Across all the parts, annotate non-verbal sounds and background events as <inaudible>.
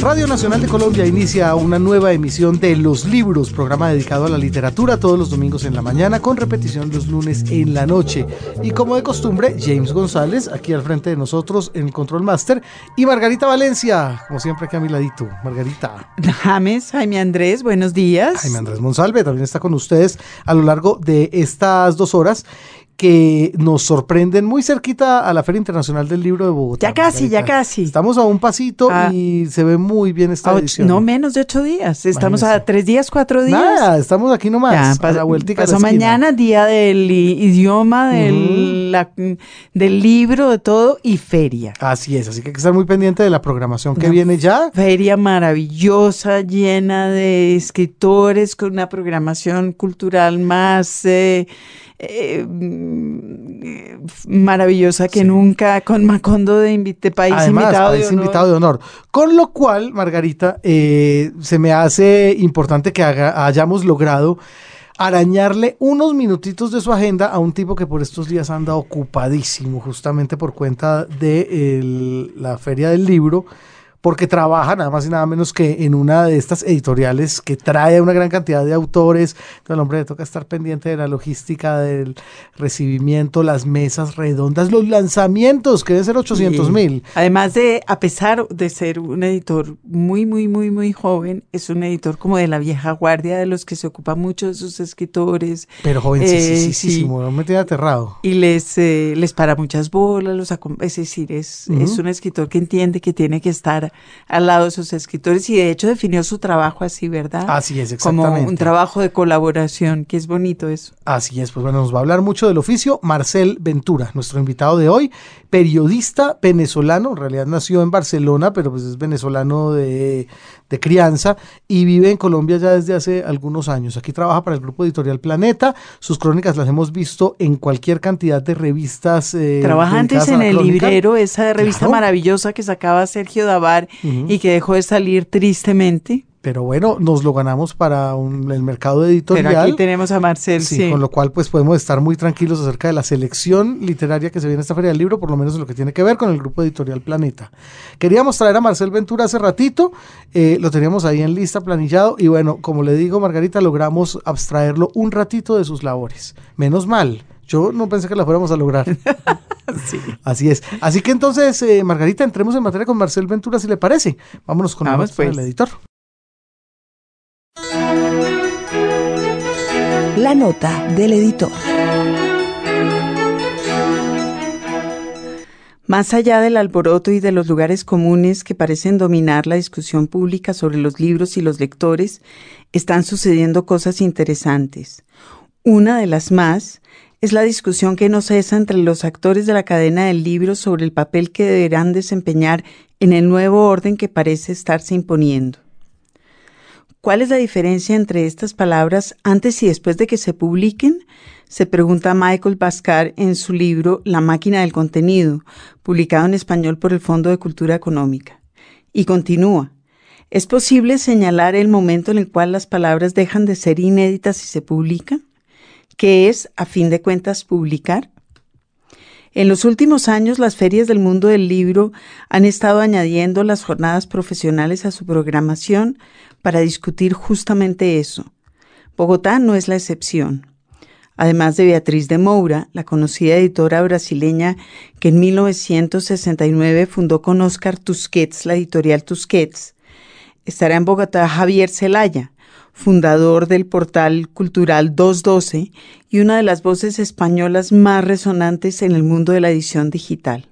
Radio Nacional de Colombia inicia una nueva emisión de Los Libros, programa dedicado a la literatura todos los domingos en la mañana, con repetición los lunes en la noche. Y como de costumbre, James González, aquí al frente de nosotros en el Control Master, y Margarita Valencia, como siempre aquí a mi ladito. Margarita. James, Jaime Andrés, buenos días. Jaime Andrés Monsalve también está con ustedes a lo largo de estas dos horas que nos sorprenden muy cerquita a la Feria Internacional del Libro de Bogotá. Ya casi, ya casi. Estamos a un pasito ah. y se ve muy bien esta edición. No menos de ocho días. Estamos a tres días, cuatro días. Nada, estamos aquí nomás. Ya, pasó mañana, día del idioma, del, del libro, de todo y feria. Así es, así que hay que estar muy pendiente de la programación que viene ya. Feria maravillosa, llena de escritores, con una programación cultural más... Eh, eh, maravillosa que nunca, con Macondo de, país, invitado, de invitado, de honor. Con lo cual, Margarita, eh, se me hace importante que hayamos logrado arañarle unos minutitos de su agenda a un tipo que por estos días anda ocupadísimo, justamente por cuenta de la Feria del Libro porque trabaja nada más y nada menos que en una de estas editoriales que trae una gran cantidad de autores. Entonces, al hombre le toca estar pendiente de la logística, del recibimiento, las mesas redondas, los lanzamientos, que deben ser 800 mil. Además de, a pesar de ser un editor muy, muy, muy, muy joven, es un editor como de la vieja guardia, de los que se ocupa mucho de sus escritores. Pero jovencísimo, eh, me tiene aterrado. Y les, eh, les para muchas bolas, los es decir, es, es un escritor que entiende que tiene que estar al lado de sus escritores y de hecho definió su trabajo así, ¿verdad? Así es, exactamente. Como un trabajo de colaboración, que es bonito eso. Así es, pues bueno, nos va a hablar mucho del oficio Marcel Ventura, nuestro invitado de hoy, periodista venezolano, en realidad nació en Barcelona, pero pues es venezolano de, de crianza y vive en Colombia ya desde hace algunos años. Aquí trabaja para el grupo editorial Planeta, sus crónicas las hemos visto en cualquier cantidad de revistas. Eh, trabaja antes en el librero, esa revista maravillosa que sacaba Sergio Davar y que dejó de salir tristemente. Pero bueno, nos lo ganamos para el mercado editorial. Pero aquí tenemos a Marcel, sí, Con lo cual, pues podemos estar muy tranquilos acerca de la selección literaria que se viene a esta Feria del Libro, por lo menos en lo que tiene que ver con el grupo editorial Planeta. Queríamos traer a Marcel Ventura hace ratito, eh, lo teníamos ahí en lista, planillado, y bueno, como le digo, Margarita, logramos abstraerlo un ratito de sus labores. Menos mal. Yo no pensé que la fuéramos a lograr. <laughs> sí. Así es. Así que entonces, eh, Margarita, entremos en materia con Marcel Ventura, si le parece. Vámonos con el pues. editor. La nota del editor. Más allá del alboroto y de los lugares comunes que parecen dominar la discusión pública sobre los libros y los lectores, están sucediendo cosas interesantes. Una de las más es la discusión que no cesa entre los actores de la cadena del libro sobre el papel que deberán desempeñar en el nuevo orden que parece estarse imponiendo. ¿Cuál es la diferencia entre estas palabras antes y después de que se publiquen? Se pregunta Michael Bascar en su libro La máquina del contenido, publicado en español por el Fondo de Cultura Económica. Y continúa. ¿Es posible señalar el momento en el cual las palabras dejan de ser inéditas y se publican? ¿Qué es, a fin de cuentas, publicar? En los últimos años, las ferias del mundo del libro han estado añadiendo las jornadas profesionales a su programación para discutir justamente eso. Bogotá no es la excepción. Además de Beatriz de Moura, la conocida editora brasileña que en 1969 fundó con Oscar Tusquets la editorial Tusquets, estará en Bogotá Javier Celaya, fundador del portal cultural 212 y una de las voces españolas más resonantes en el mundo de la edición digital.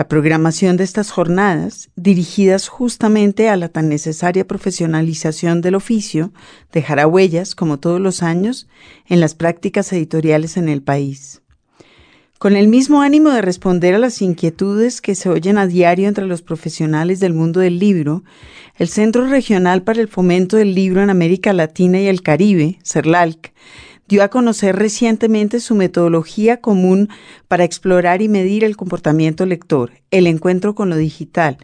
La programación de estas jornadas, dirigidas justamente a la tan necesaria profesionalización del oficio, dejará huellas, como todos los años, en las prácticas editoriales en el país. Con el mismo ánimo de responder a las inquietudes que se oyen a diario entre los profesionales del mundo del libro, el Centro Regional para el Fomento del Libro en América Latina y el Caribe, CERLALC, dio a conocer recientemente su metodología común para explorar y medir el comportamiento lector, el encuentro con lo digital,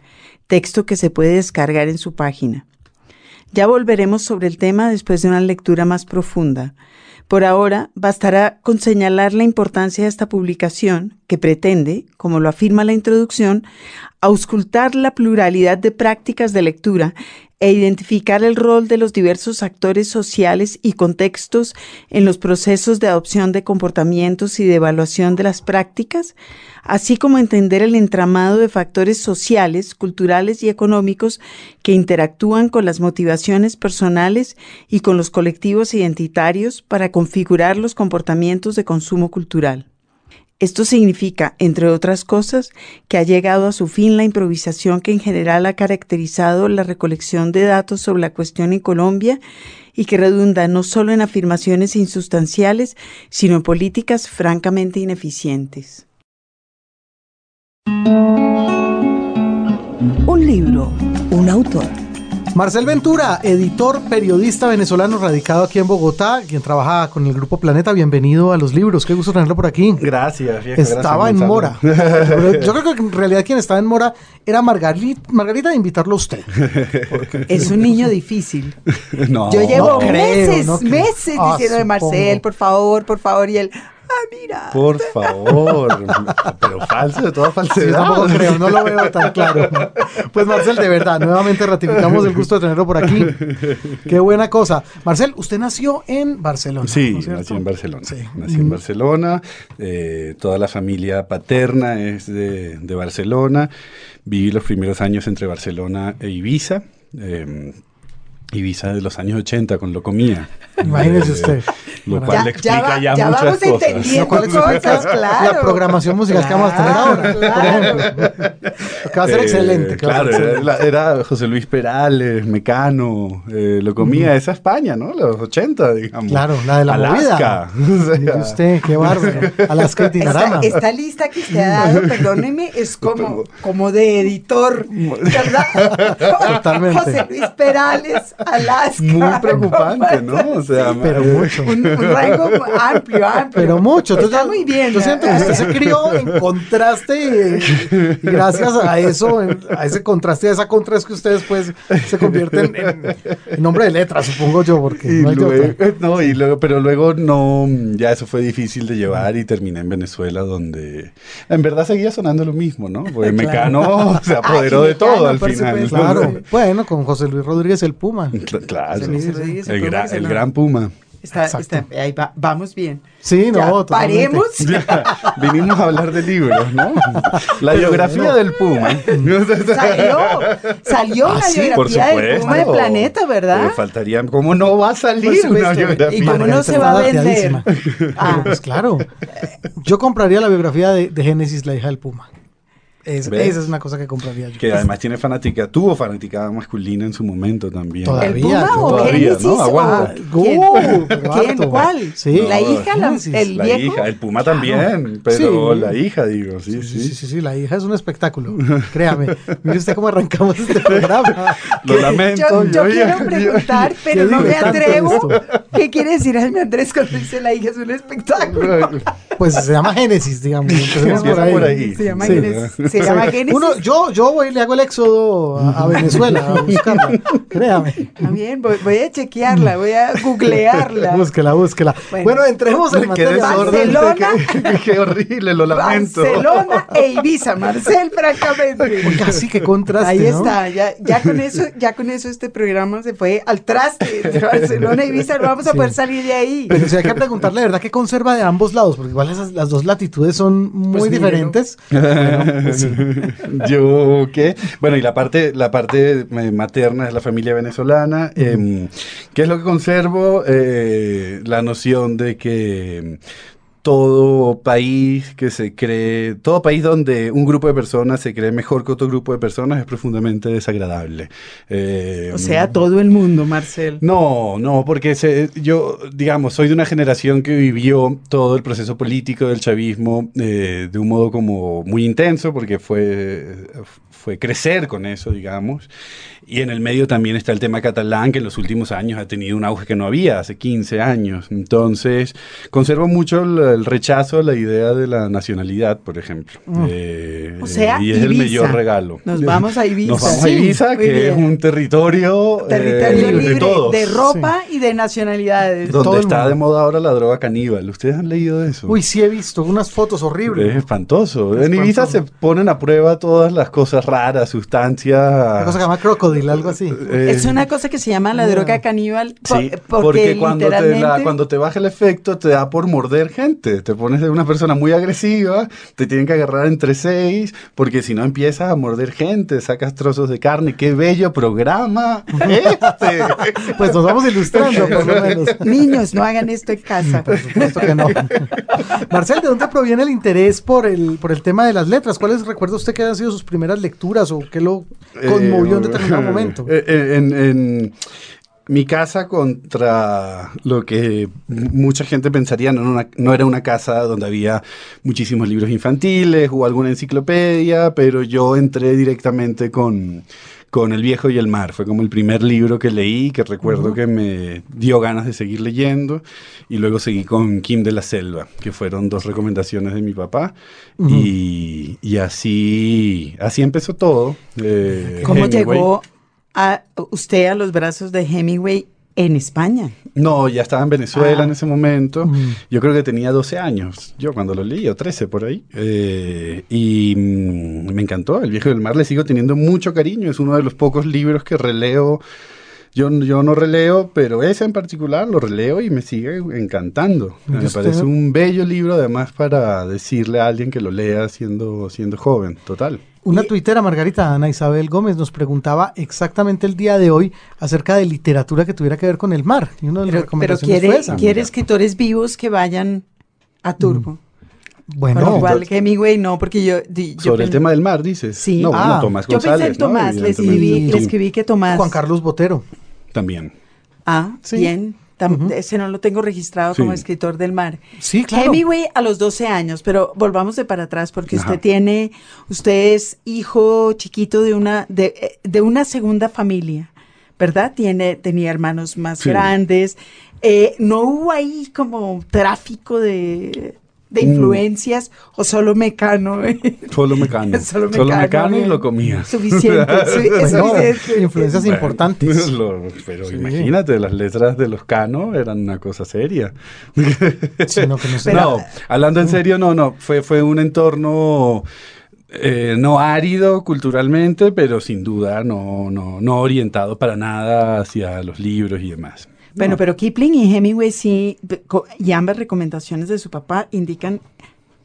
texto que se puede descargar en su página. Ya volveremos sobre el tema después de una lectura más profunda. Por ahora, bastará con señalar la importancia de esta publicación, que pretende, como lo afirma la introducción, auscultar la pluralidad de prácticas de lectura e identificar el rol de los diversos actores sociales y contextos en los procesos de adopción de comportamientos y de evaluación de las prácticas, así como entender el entramado de factores sociales, culturales y económicos que interactúan con las motivaciones personales y con los colectivos identitarios para configurar los comportamientos de consumo cultural. Esto significa, entre otras cosas, que ha llegado a su fin la improvisación que en general ha caracterizado la recolección de datos sobre la cuestión en Colombia y que redunda no solo en afirmaciones insustanciales, sino en políticas francamente ineficientes. Un libro, un autor. Marcel Ventura, editor, periodista venezolano radicado aquí en Bogotá, quien trabaja con el Grupo Planeta. Bienvenido a los libros. Qué gusto tenerlo por aquí. Gracias. Viejo, estaba gracias, en Mora. <laughs> Yo creo que en realidad quien estaba en Mora era Margarita, Margarita de invitarlo a usted. <laughs> Es un niño difícil. <laughs> no. Yo llevo no creo, meses, no creo. meses Ah, diciendo de Marcel, por favor, por favor, y él, ah, mira. Por favor. Pero falso de toda Sí, yo falsedad. tampoco creo, no lo veo tan claro. Pues Marcel, de verdad, nuevamente ratificamos el gusto de tenerlo por aquí. Qué buena cosa. Marcel, usted nació en Barcelona. Sí, ¿no nací en Barcelona. Sí. Nací en Barcelona. eh, toda la familia paterna es de, de Barcelona. Viví los primeros años entre Barcelona e Ibiza. eh, Ibiza de los años 80 con Locomía. Imagínese Eh, usted. Lo Ya- cual ya le explica va- ya, ya muchas vamos cosas. entendiendo. Lo cual explica cosas, claro. la programación musical que vamos a tener ahora, por ejemplo. Lo que va a ser Eh, excelente. Claro, era, era José Luis Perales, Mecano, eh, lo comía esa España, ¿no? Los 80, digamos. Claro, la de la Alaska. <laughs> movida. O sea, Mire usted, qué bárbaro. <laughs> Alaska y Esta, Dinarama. esta lista que usted ha dado, perdóneme, es como, como de editor, ¿verdad? <laughs> Totalmente. José Luis Perales, Alaska. muy preocupante, ¿no? O sea, Pero eh, mucho. Un, un rango amplio, amplio. Pero mucho. Está Entonces, muy bien. Yo siento que usted se crió en contraste y, y gracias a eso, a ese contraste, a esa contra es que usted después se convierte en, hombre de letras, supongo yo, porque y no hay luego, otra. no, y luego, pero luego no, ya eso fue difícil de llevar y terminé en Venezuela donde en verdad seguía sonando lo mismo, ¿no? Porque Mecano se apoderó Ay, de todo Mecano, al final. supuesto. Claro. Bueno, con José Luis Rodríguez el Puma. <laughs> Cl- Claro. El gran, el Puma. Está, Exacto. está- ahí va- vamos bien. Sí, no, Ya, paremos. <laughs> Ya, vinimos a hablar de libros, ¿no? La biografía del Puma. <laughs> Salió, salió Ah, sí, Por biografía del. Puma de Planeta, ¿verdad? Pero faltaría, ¿cómo no va a salir una biografía? ¿Y cómo no se va a vender? Ah. Pues claro. Yo compraría la biografía de, de Génesis, la hija del Puma. Esa es una cosa que compraría yo. Que además tiene fanática, tuvo fanaticada masculina en su momento también. Todavía. ¿El Puma o Todavía? ¿no? o- <laughs> Aguanta. ¿Quién? Uh. ¿Cuál? Sí. ¿La hija? la-. ¿El La viejo? hija, el Puma también, pero Sí. la hija, digo, sí, Sí, sí. sí, sí, sí, la hija es un espectáculo. Créame. Mire usted cómo arrancamos este <laughs> programa. Lo lamento. Yo, yo yo- quiero yo- preguntar, <laughs> pero no me atrevo. ¿Qué quiere decir Jaime Andrés cuando dice la hija es un espectáculo? Pues se llama Génesis, digamos. Empecemos por Empieza ahí. por ahí. Se llama Sí. Génesis. Se llama Génesis. Uno, yo, yo voy y le hago el éxodo a, a Venezuela a buscarla. <laughs> Créame. Está bien, voy, voy a chequearla, voy a <laughs> googlearla. Búsquela, búsquela. Bueno. Bueno, entremos en Qué desorden, Barcelona. <laughs> qué, horrible, lo lamento. Barcelona e Ibiza, Marcel, francamente. Sí, qué contraste, Ahí ¿no? está, ya, ya con eso, ya con eso este programa se fue al traste. De Barcelona e Ibiza, no vamos a Sí. poder salir de ahí. Pero si hay que preguntarle, ¿verdad? ¿Qué conserva de ambos lados? Porque igual esas, las dos latitudes son muy Pues diferentes. Bueno, pues sí. <laughs> Yo, ¿qué? Bueno, y la parte, la parte eh, materna es la familia venezolana. eh, ¿Qué es lo que conservo? Eh, la noción de que todo país que se cree, todo país donde un grupo de personas se cree mejor que otro grupo de personas es profundamente desagradable. Eh, O sea, todo el mundo, Marcel. no, no, porque se- yo, digamos, soy de una generación que vivió todo el proceso político del chavismo eh, de un modo como muy intenso, porque fue, fue crecer con eso, digamos. Y en el medio también está el tema catalán, que en los últimos años ha tenido un auge que no había, hace 15 años. Entonces, conservo mucho el, el rechazo a la idea de la nacionalidad, por ejemplo. Eh, O sea, y es el Ibiza. mayor regalo. Nos vamos a <laughs> Ibiza. Nos vamos a Sí, Ibiza, muy que es bien. un territorio, eh, Territorio libre de todos. de ropa y de nacionalidades. todo Donde el está de moda ahora la droga caníbal. ¿Ustedes han leído eso? Uy, sí he visto unas fotos horribles. Es espantoso. Es en Ibiza se espantoso. ponen a prueba todas las cosas raras, sustancias. Una cosa que se llama crocodile, algo así. eh, Es una cosa que se llama la droga caníbal. Sí, porque, porque, cuando, te la- literalmente- cuando te baja el efecto te da por morder gente. Te pones de una persona muy agresiva, te tienen que agarrar entre seis, porque si no empiezas a morder gente, sacas trozos de carne. ¡Qué bello programa este! <laughs> Pues nos vamos ilustrando, por lo menos. Niños, no hagan esto en casa. Por supuesto que no. Marcel, ¿de dónde proviene el interés por el, por el tema de las letras? ¿Cuáles recuerda usted que han sido sus primeras lecturas o qué lo conmovió en Eh, determinado <laughs> momento? eh, eh, En, en mi casa contra lo que mucha gente pensaría, no, una- no era una casa donde había muchísimos libros infantiles o alguna enciclopedia, pero yo entré directamente con, con El viejo y el mar. Fue como el primer libro que leí, que recuerdo que me dio ganas de seguir leyendo. Y luego seguí con Kim de la Selva, que fueron dos recomendaciones de mi papá. y, y así, así empezó todo. Eh, ¿Cómo Hemingway. llegó a usted a los brazos de Hemingway en España? No, ya estaba en Venezuela Ah. en ese momento. Mm. Yo creo que tenía 12 años, yo cuando lo leí, o 13 por ahí. Eh, y mm, me encantó. El viejo del mar le sigo teniendo mucho cariño. Es uno de los pocos libros que releo. Yo, yo no releo, pero ese en particular lo releo y me sigue encantando. Me usted. parece un bello libro, además, para decirle a alguien que lo lea siendo, siendo joven. Total. Una tuitera, Margarita Ana Isabel Gómez, nos preguntaba exactamente el día de hoy acerca de literatura que tuviera que ver con el mar. Y una de las Pero, pero recomendaciones quiere, fue esa. quiere escritores vivos que vayan a Turbo. Bueno, Con lo cual Hemingway no, porque yo... di- yo Sobre el tema del mar, dices. Sí. No, bueno, Ah, Tomás Yo González. pensé en ¿no? Tomás, le escribí, le escribí que Tomás... Juan Carlos Botero. También. Ah, Sí. bien. Tam- Ujú. Ese no lo tengo registrado Sí. como escritor del mar. Sí, claro. Hemingway a los 12 años, pero volvamos de para atrás porque Ajá. usted tiene, usted es hijo chiquito de una, de, eh, de una segunda familia, ¿verdad? Tiene, tenía hermanos más Sí. grandes. Eh, ¿No hubo ahí como tráfico de, de Mm. influencias o solo mecano? Solo <laughs> mecano. Solo Solo Mecano, y bien. lo comía. Suficiente, <laughs> su- suficiente. influencias Bueno, importantes. <laughs> lo- pero Sí. imagínate, las letras de los Cano eran una cosa seria. Que no sé. no, hablando en serio, no, no, fue, fue un entorno eh, no árido culturalmente, pero sin duda no, no, no orientado para nada hacia los libros y demás. Bueno, No. pero Kipling y Hemingway sí, y ambas recomendaciones de su papá indican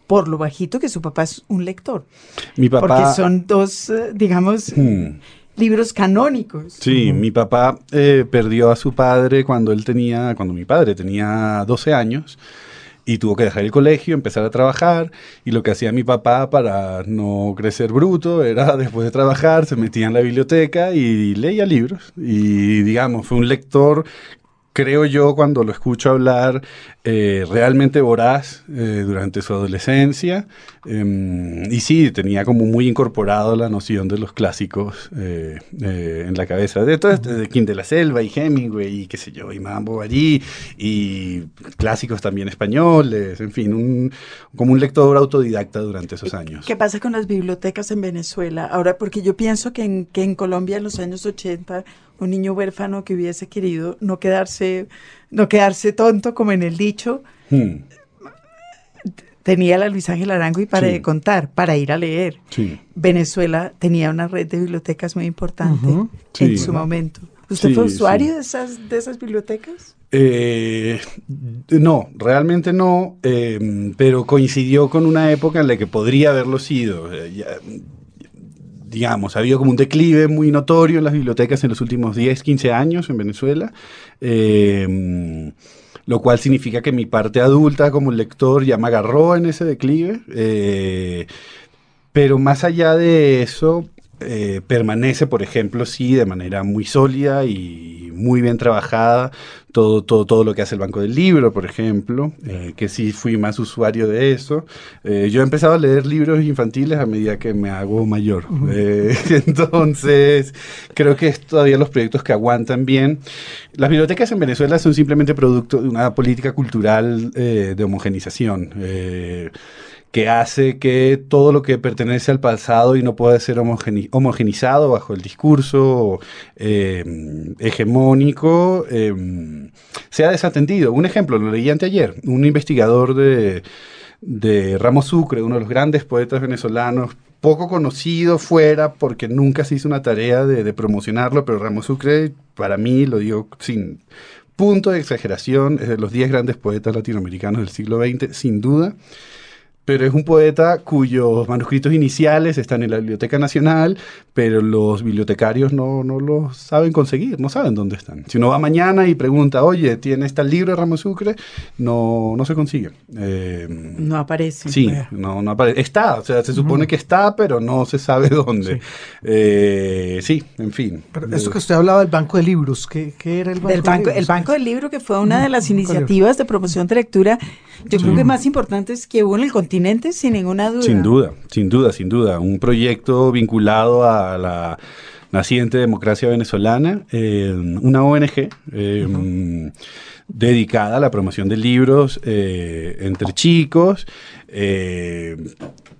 por lo bajito que su papá es un lector, mi papá... porque son dos, eh, digamos, Hmm. libros canónicos. Sí, mi papá eh, perdió a su padre cuando él tenía, cuando mi padre tenía 12 años y tuvo que dejar el colegio, empezar a trabajar y lo que hacía mi papá para no crecer bruto era <laughs> después de trabajar se metía en la biblioteca y leía libros y digamos fue un lector creo yo, cuando lo escucho hablar, eh, realmente voraz eh, durante su adolescencia. em, y sí, tenía como muy incorporado la noción de los clásicos eh, eh, en la cabeza. De todo esto, de King de la Selva y Hemingway y qué sé yo, y Madame Bovary y clásicos también españoles, en fin, un, como un lector autodidacta durante esos años. ¿Qué pasa con las bibliotecas en Venezuela? Ahora, porque yo pienso que en, que en Colombia en los años 80 un niño huérfano que hubiese querido no quedarse, no quedarse tonto como en el dicho, Hmm, tenía la Luis Ángel Arango y para Sí. de contar, para ir a leer. sí. Venezuela tenía una red de bibliotecas muy importante Ujú. en Sí. su momento. ¿Usted Sí, fue usuario sí. de esas de esas bibliotecas? Eh, no, realmente no, eh, pero coincidió con una época en la que podría haberlo sido. Eh, ya, digamos, ha habido como un declive muy notorio en las bibliotecas en los últimos 10, 15 años en Venezuela, eh, lo cual significa que mi parte adulta como lector ya me agarró en ese declive. eh, pero más allá de eso, eh, permanece, por ejemplo, sí, de manera muy sólida y muy bien trabajada. Todo, todo, todo lo que hace el Banco del Libro, por ejemplo, eh, que sí fui más usuario de eso. Eh, yo he empezado a leer libros infantiles a medida que me hago mayor. <laughs> Entonces, creo que es todavía los proyectos que aguantan bien. Las bibliotecas en Venezuela son simplemente producto de una política cultural de homogenización. Que hace que todo lo que pertenece al pasado y no puede ser homogeni- homogenizado bajo el discurso eh, hegemónico eh, sea desatendido. Un ejemplo, lo leí anteayer, un investigador de, de Ramos Sucre, uno de los grandes poetas venezolanos, poco conocido fuera porque nunca se hizo una tarea de, promocionarlo, pero Ramos Sucre, para mí, lo digo sin punto de exageración, es de los 10 grandes poetas latinoamericanos del siglo XX, sin duda pero es un poeta cuyos manuscritos iniciales están en la Biblioteca Nacional, pero los bibliotecarios no, no los saben conseguir, no saben dónde están. Si uno va mañana y pregunta, oye, ¿tienes tal libro de Ramos Sucre? No, no se consigue. Eh, No aparece. Sí, no, no aparece. Está, o sea, se supone que está, pero no se sabe dónde. Eh, sí, en fin. Pero esto que usted hablaba del banco de libros, ¿qué, qué era el banco Del de libros? el Banco del Libro, que fue una de las iniciativas de promoción de lectura, yo creo que más importantes que hubo en el sin ninguna duda. Sin duda, sin duda, sin duda. Un proyecto vinculado a la naciente democracia venezolana, eh, una ONG eh, dedicada a la promoción de libros eh, entre chicos. eh,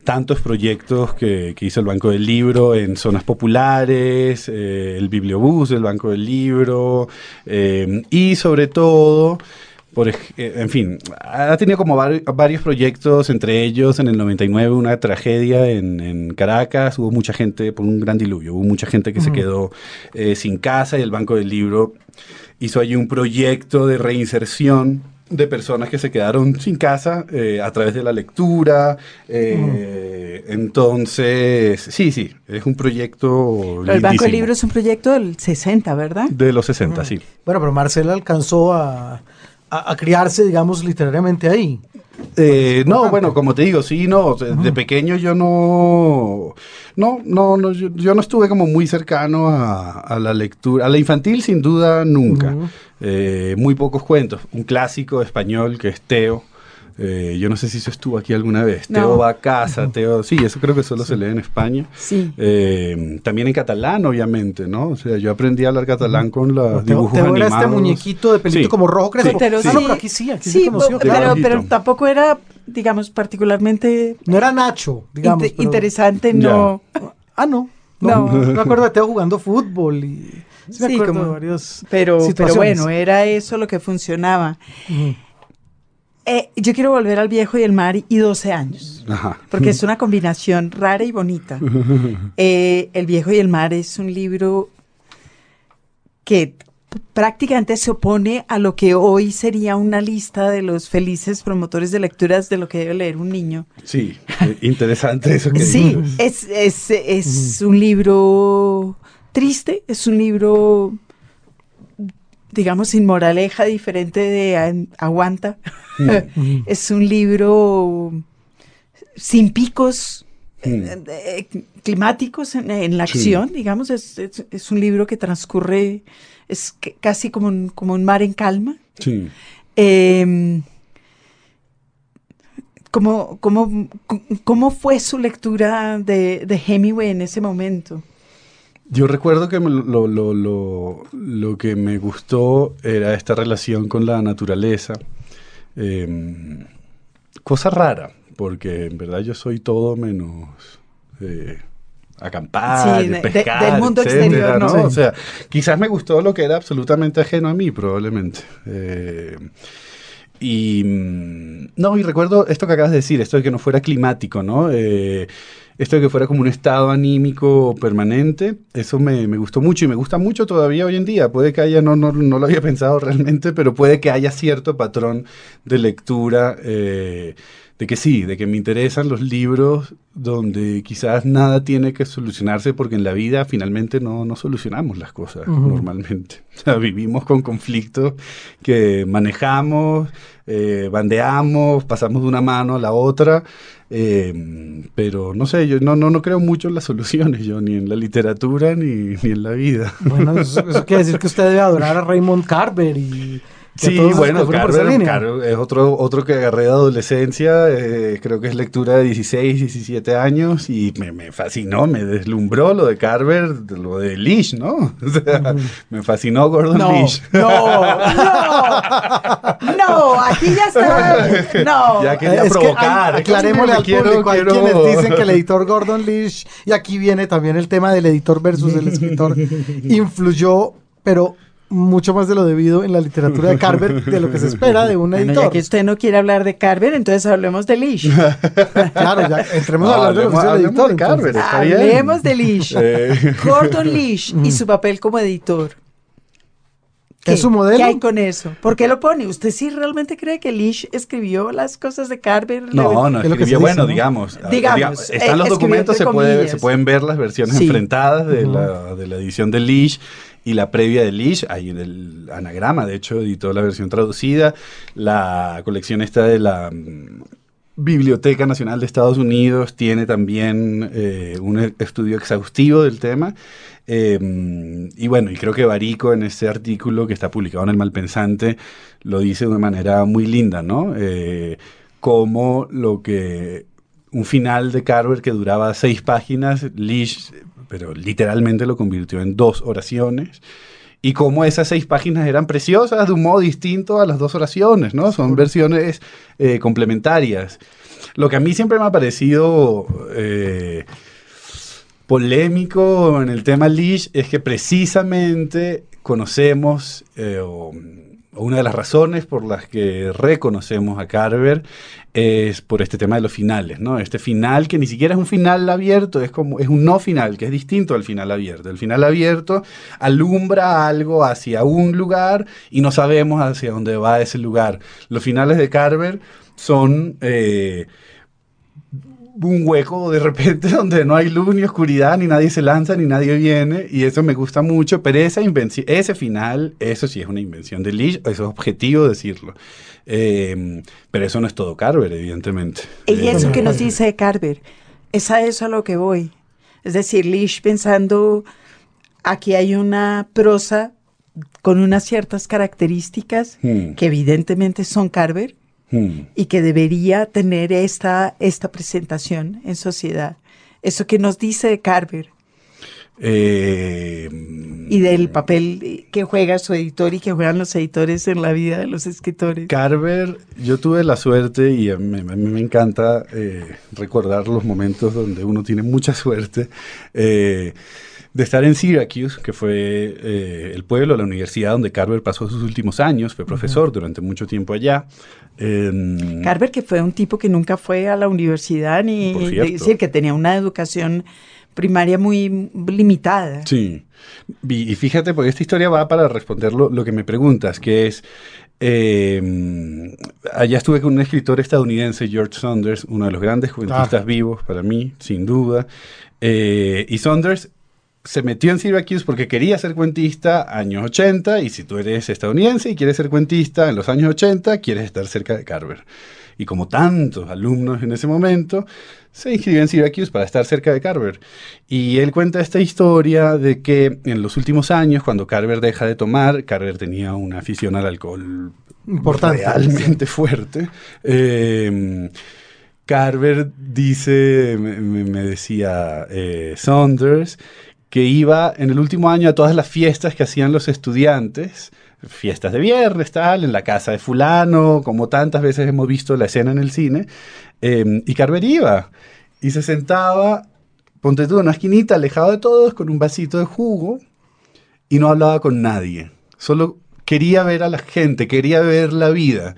tantos proyectos que, que hizo el Banco del Libro en zonas populares, eh, el Bibliobús del Banco del Libro eh, y sobre todo por, eh, en fin, ha tenido como vari- varios proyectos, entre ellos en el 99 una tragedia en, en Caracas, hubo mucha gente, por un gran diluvio, hubo mucha gente que se quedó eh, sin casa y el Banco del Libro hizo allí un proyecto de reinserción de personas que se quedaron sin casa eh, a través de la lectura. eh, Entonces, sí, sí, es un proyecto... Pero el Banco del Libro es un proyecto del 60, ¿verdad? De los 60, sí. Bueno, pero Marcela alcanzó a, a- a criarse, digamos, literariamente ahí. Eh, no, bueno, como te digo, sí, no, de pequeño yo no, no, no, no yo, yo no estuve como muy cercano a, a la lectura, a la infantil sin duda nunca. Eh, muy pocos cuentos, un clásico español que es Teo, eh, yo no sé si eso estuvo aquí alguna vez, No. Teo va a casa, Teo, sí, eso creo que solo se lee en España. Sí. Eh, también en catalán, obviamente, ¿no? O sea, yo aprendí a hablar catalán con los Teo, dibujos Teo era animados. este muñequito de pelito Sí. como rojo crespo. Pero ah, sí. no, pero aquí sí, aquí sí, Sí, conoció. pero, claro. pero tampoco era, digamos, particularmente No era Nacho, digamos. inte- pero- interesante, Ya. no. Ah, no. No, No. me acuerdo de Teo jugando fútbol y... Sí, me Sí, acuerdo como- de varios Pero, pero bueno, era eso lo que funcionaba. Ujú. Eh, yo quiero volver al viejo y el mar y 12 años. Ajá. Porque es una combinación rara y bonita. <laughs> Eh, el viejo y el mar es un libro que prácticamente se opone a lo que hoy sería una lista de los felices promotores de lecturas de lo que debe leer un niño. Sí, eh, interesante eso que Sí, es, es, es un libro triste, es un libro, digamos, sin moraleja, diferente de An- Aguanta. <laughs> es un libro sin picos Mm. eh, eh, climáticos en, en la Sí. acción, digamos, es, es- es un libro que transcurre, es casi como un, como un mar en calma. Sí. Eh, ¿cómo, cómo, cómo fue su lectura de, de Hemingway en ese momento? Yo recuerdo que lo, lo, lo, lo que me gustó era esta relación con la naturaleza. Eh, cosa rara, porque en verdad yo soy todo menos eh, acampar, Sí, de- de- pescar, del mundo etcétera, exterior, ¿no? O sea, quizás me gustó lo que era absolutamente ajeno a mí, probablemente. Eh, y mm, no, y recuerdo esto que acabas de decir, esto de que no fuera climático, ¿no? Eh, esto de que fuera como un estado anímico permanente, eso me, me gustó mucho y me gusta mucho todavía hoy en día. Puede que haya, no, no, no lo había pensado realmente, pero puede que haya cierto patrón de lectura eh, de que sí, de que me interesan los libros donde quizás nada tiene que solucionarse porque en la vida finalmente no, no solucionamos las cosas normalmente. <laughs> O sea, vivimos con conflictos que manejamos, eh, bandeamos, pasamos de una mano a la otra, eh, pero no sé, yo no, no, no creo mucho en las <laughs> soluciones, yo ni en la literatura ni, ni en la vida. Bueno, eso, eso quiere decir que usted debe adorar a Raymond Carver y Sí, bueno, Carver, es otro, otro que agarré de adolescencia, eh, creo que es lectura de 16, 17 años y me, fascinó, me deslumbró lo de Carver, lo de Leash, ¿no? <laughs> O sea, me fascinó Gordon no, Leash. No, no, no, aquí ya está, no. Ya quería provocar. aclarémosle al público, hay quienes dicen que el editor Gordon Leash, y aquí viene también el tema del editor versus el escritor, <laughs> influyó, pero mucho más de lo debido en la literatura de Carver de lo que se espera de un editor. ya que usted no quiere hablar de Carver, entonces hablemos de Leash. <laughs> clares ya entremos a hablar de lo que es el editor. De Carver, está hablemos de Leash. <laughs> Gordon Leash y su papel como editor. ¿Qué, ¿Es su modelo? ¿Qué hay con eso? ¿Por qué lo pone? ¿Usted sí realmente cree que Leash escribió las cosas de Carver? No, no, escribió, bueno, digamos, digamos, Están los documentos, se, puede, se pueden ver las versiones enfrentadas de, la, de la edición de Leash y la previa de Leash, hay el anagrama, de hecho, editó la versión traducida, la colección está de la mm, Biblioteca Nacional de Estados Unidos tiene también eh, un estudio exhaustivo del tema. Em, y bueno, y creo que Barico en este artículo que está publicado en El Malpensante lo dice de una manera muy linda, ¿no? Eh, como lo que un final de Carver que duraba seis páginas, Leash pero literalmente lo convirtió en dos oraciones. Y como esas seis páginas eran preciosas de un modo distinto a las dos oraciones, ¿no? Son versiones eh, complementarias. Lo que a mí siempre me ha parecido eh, polémico en el tema Leash es que precisamente conocemos, eh, una de las razones por las que reconocemos a Carver es por este tema de los finales, ¿no? Este final que ni siquiera es un final abierto, es como es un no final, que es distinto al final abierto. El final abierto alumbra algo hacia un lugar y no sabemos hacia dónde va ese lugar. Los finales de Carver son eh, un hueco de repente <laughs> donde no hay luz ni oscuridad, ni nadie se lanza, ni nadie viene, y eso me gusta mucho, pero esa invención, ese final, eso sí es una invención de Leach, eso es objetivo decirlo. Eh, pero eso no es todo Carver, evidentemente. Y eso que nos dice Carver, es a eso a lo que voy. Es decir, Leach pensando, aquí hay una prosa con unas ciertas características hmm. que evidentemente son Carver, Hmm. y que debería tener esta, esta presentación en sociedad. Eso que nos dice Carver. Eh, y del papel que juega su editor y que juegan los editores en la vida de los escritores. Carver, yo tuve la suerte y a mí, me encanta eh, recordar los momentos donde uno tiene mucha suerte. Eh, de estar en Syracuse, que fue eh, el pueblo, la universidad donde Carver pasó sus últimos años, fue profesor durante mucho tiempo allá. Carver, que fue un tipo que nunca fue a la universidad, ni decir que tenía una educación primaria muy limitada. Sí. Y, fíjate, porque esta historia va para responder lo, que me preguntas, que es, em, allá estuve con un escritor estadounidense, George Saunders, uno de los grandes cuentistas vivos para mí, sin duda. Eh, y Saunders se metió en Syracuse porque quería ser cuentista años 80 y si tú eres estadounidense y quieres ser cuentista en los años 80, quieres estar cerca de Carver. Y como tantos alumnos en ese momento, se inscribió en Syracuse para estar cerca de Carver. Y él cuenta esta historia de que en los últimos años, cuando Carver deja de tomar, Carver tenía una afición al alcohol Importante, realmente fuerte. Eh, Carver dice, me, decía eh, Saunders, que iba en el último año a todas las fiestas que hacían los estudiantes, fiestas de viernes, tal, en la casa de fulano, como tantas veces hemos visto la escena en el cine, em, y Carver iba y se sentaba, ponte tú, en una esquinita, alejado de todos, con un vasito de jugo, y no hablaba con nadie, solo quería ver a la gente, quería ver la vida.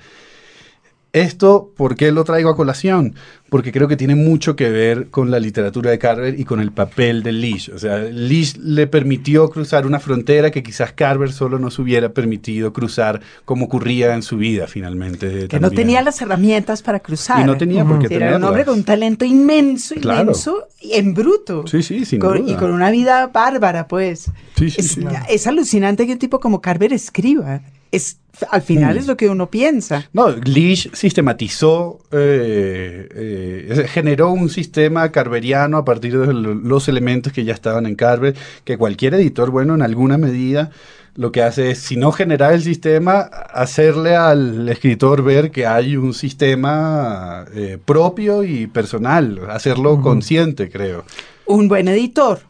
Esto, ¿por qué lo traigo a colación? Porque creo que tiene mucho que ver con la literatura de Carver y con el papel de Leash. O sea, Leash le permitió cruzar una frontera que quizás Carver solo nos hubiera permitido cruzar como ocurría en su vida finalmente. Que no tenía las herramientas para cruzar. Y no tenía por qué Era un hombre con un talento inmenso, inmenso, en bruto. Sí, sí, sin con, duda. Y con una vida bárbara, pues. Sí, sí, es, sí. es alucinante que un tipo como Carver escriba. Es, al final Mm. es lo que uno piensa. No, Leash sistematizó, eh, eh, generó un sistema carveriano a partir de lo- los elementos que ya estaban en Carver, que cualquier editor, bueno, en alguna medida lo que hace es, si no generar el sistema, hacerle al escritor ver que hay un sistema eh, propio y personal, hacerlo consciente, creo. Un buen editor.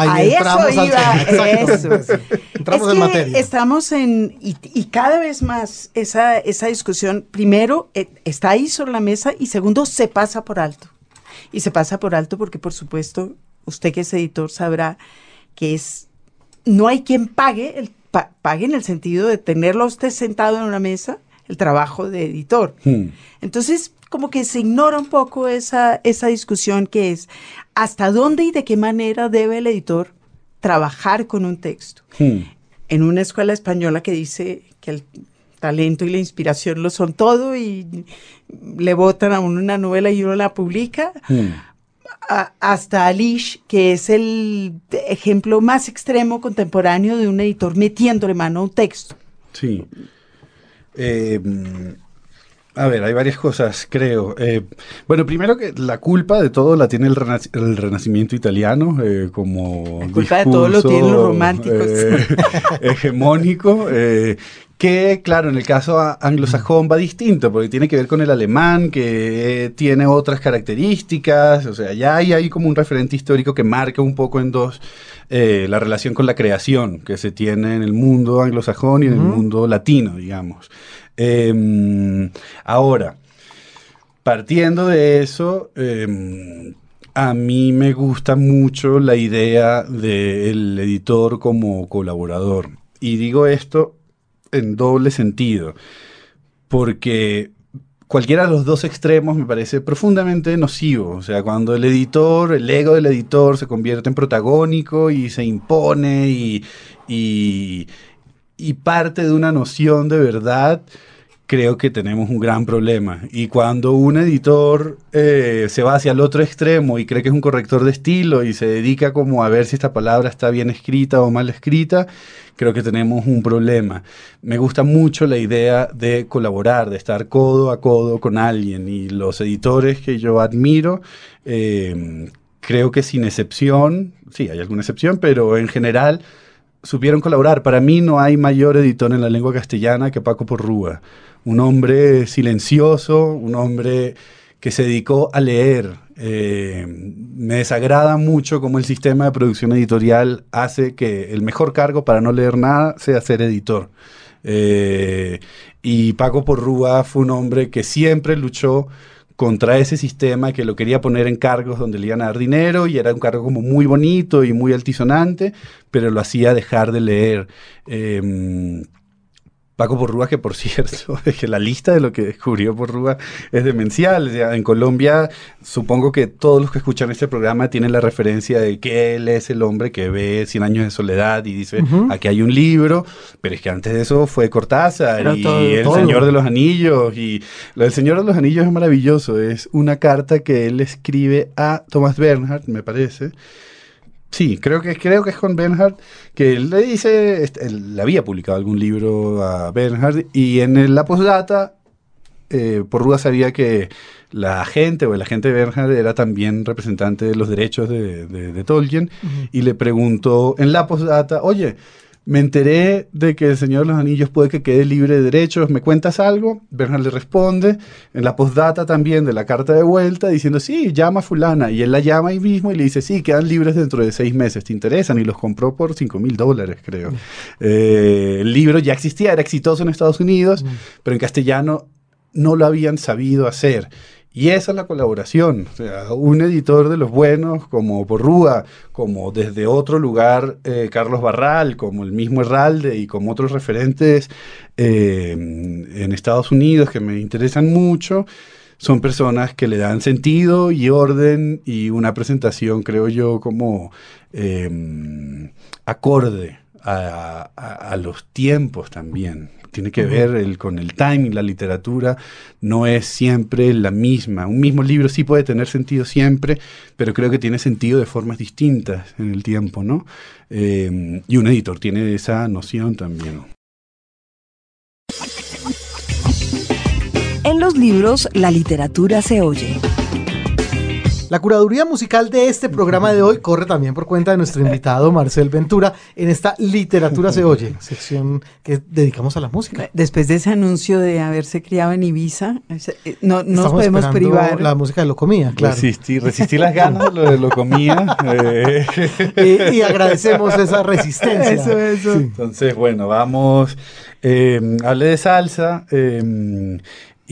Ahí a entramos eso al iba, tema, exacto. eso. Entramos es en que materia. Estamos en, y, y cada vez más esa, esa discusión, primero, eh, está ahí sobre la mesa y segundo, se pasa por alto. Y se pasa por alto porque, por supuesto, usted que es editor sabrá que es, no hay quien pague, el, pa- pague en el sentido de tenerlo a usted sentado en una mesa, el trabajo de editor. Hmm. Entonces, como que se ignora un poco esa, esa discusión que es hasta dónde y de qué manera debe el editor trabajar con un texto. Hmm. En una escuela española que dice que el talento y la inspiración lo son todo y le votan a uno una novela y uno la publica, Hmm. a- hasta Alish, que es el ejemplo más extremo contemporáneo de un editor metiéndole mano a un texto. Sí. Eh, a ver, hay varias cosas, creo. Eh, bueno, primero que la culpa de todo la tiene el, renac- el Renacimiento italiano, eh, como La culpa de todo lo tienen los discurso, románticos. eh, <laughs> hegemónico, que claro, en el caso anglosajón va distinto, porque tiene que ver con el alemán, que eh, tiene otras características, o sea, ya hay ahí como un referente histórico que marca un poco en dos eh, la relación con la creación que se tiene en el mundo anglosajón y en el mundo latino, digamos. Em, ahora, partiendo de eso, em, a mí me gusta mucho la idea del editor como colaborador. Y digo esto en doble sentido, porque cualquiera de los dos extremos me parece profundamente nocivo. O sea, cuando el editor, el ego del editor se convierte en protagónico y se impone y, y, y parte de una noción de verdad, creo que tenemos un gran problema. Y cuando un editor eh, se va hacia el otro extremo y cree que es un corrector de estilo y se dedica como a ver si esta palabra está bien escrita o mal escrita, creo que tenemos un problema. Me gusta mucho la idea de colaborar, de estar codo a codo con alguien y los editores que yo admiro, eh, creo que sin excepción, sí, hay alguna excepción, pero en general supieron colaborar. Para mí no hay mayor editor en la lengua castellana que Paco Porrúa. Un hombre silencioso, un hombre que se dedicó a leer. Eh, me desagrada mucho cómo el sistema de producción editorial hace que el mejor cargo para no leer nada sea ser editor. Eh, y Paco Porrúa fue un hombre que siempre luchó contra ese sistema que lo quería poner en cargos donde le iban a dar dinero y era un cargo como muy bonito y muy altisonante, pero lo hacía dejar de leer. Eh, Paco Porrúa, que por <laughs> cierto, es que la lista de lo que descubrió Porrúa es demencial. O sea, en Colombia, supongo que todos los que escuchan este programa tienen la referencia de que él es el hombre que ve Cien años de soledad y dice, aquí hay un libro, pero es que antes de eso fue Cortázar y todo- El todo. Señor de los Anillos. Y lo del Señor de los Anillos es maravilloso. Es una carta que él escribe a Thomas Bernhard, me parece. Sí, creo que, creo que es con Bernhard, que él le dice, este, él le había publicado algún libro a Bernhard y en la postdata, eh, Porrúa sabía que la agente o el agente de Bernhard era también representante de los derechos de, de- de Tolkien y le preguntó en la postdata, oye, me enteré de que el Señor de los Anillos puede que quede libre de derechos, ¿me cuentas algo? Bernhard le responde en la postdata también de la carta de vuelta diciendo, sí, llama a fulana. Y él la llama ahí mismo y le dice, sí, quedan libres dentro de seis meses, ¿te interesan? Y los compró por 5 mil dólares, creo. Eh, el libro ya existía, era exitoso en Estados Unidos, pero en castellano no lo habían sabido hacer. Y esa es la colaboración. O sea, un editor de los buenos, como Porrúa, como desde otro lugar eh, Carlos Barral, como el mismo Herralde y como otros referentes eh, en Estados Unidos que me interesan mucho, son personas que le dan sentido y orden y una presentación, creo yo, como eh, acorde a, a, los tiempos también. Tiene que ver el, con el timing, la literatura no es siempre la misma. Un mismo libro sí puede tener sentido siempre, pero creo que tiene sentido de formas distintas en el tiempo, ¿no? Eh, y un editor tiene esa noción también. En los libros, la literatura se oye. La curaduría musical de este programa de hoy <laughs> corre también por cuenta de nuestro invitado Marcel Ventura en esta Literatura se oye, <laughs> sección que dedicamos a la música. Después de ese anuncio de haberse criado en Ibiza, eh, no, nos podemos privar. La música de Locomía, claro. Resistí, resistí <laughs> las ganas lo de Locomía. Eh. Y, agradecemos esa resistencia. Eso, eso. Entonces, bueno, vamos. Eh, hablé de salsa. Eh,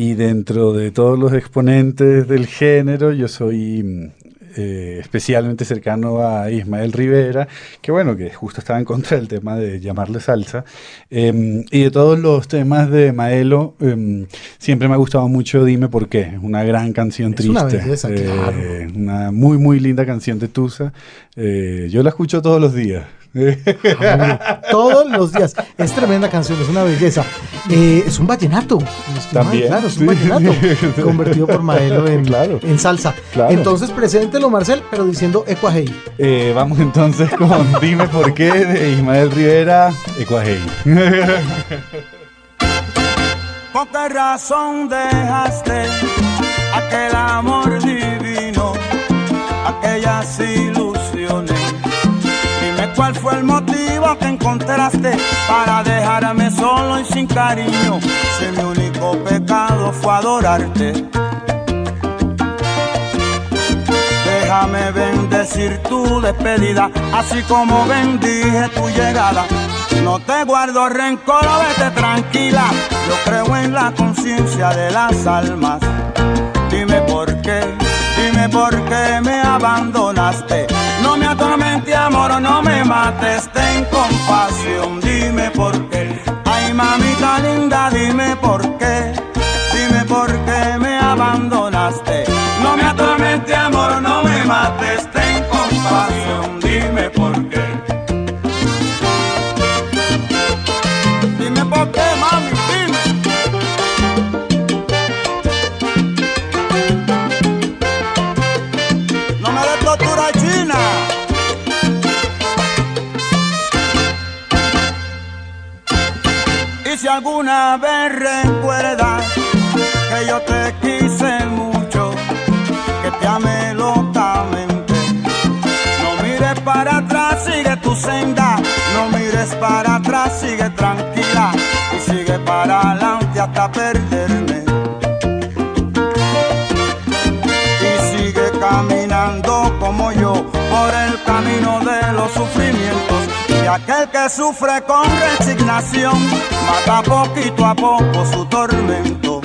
y dentro de todos los exponentes del género, yo soy eh, especialmente cercano a Ismael Rivera, que bueno, que justo estaba en contra del tema de llamarle salsa. Eh, y de todos los temas de Maelo, eh, siempre me ha gustado mucho Dime por qué, una gran canción Es triste. una belleza, claro. Una muy, muy linda canción de Tusa. yo la escucho todos los días. <laughs> Todos los días. Es tremenda canción, es una belleza. Eh, es un vallenato. También, claro, es un sí. vallenato. <laughs> Convertido por Maelo en, Claro. en salsa. Claro. Entonces, preséntelo, Marcel, pero diciendo Ecuajei. Eh, vamos entonces con <laughs> Dime por qué de Ismael Rivera, Ecuajei. ¿Por qué razón dejaste aquel amor divino, aquellas ilusiones? Cuál fue el motivo que encontraste para dejarme solo y sin cariño, si mi único pecado fue adorarte. Déjame bendecir tu despedida, así como bendije tu llegada. No te guardo rencor, vete tranquila. Yo creo en la conciencia de las almas. Dime por qué, dime por qué me abandonaste. No me atormente, amor, no me mates, ten compasión. Dime por qué, ay mamita linda, dime por qué. Alguna vez recuerdas que yo te quise mucho, que te amé locamente, no mires para atrás, sigue tu senda, no mires para atrás, sigue tranquila y sigue para adelante hasta perderme. Aquel que sufre con resignación mata poquito a poco su tormento.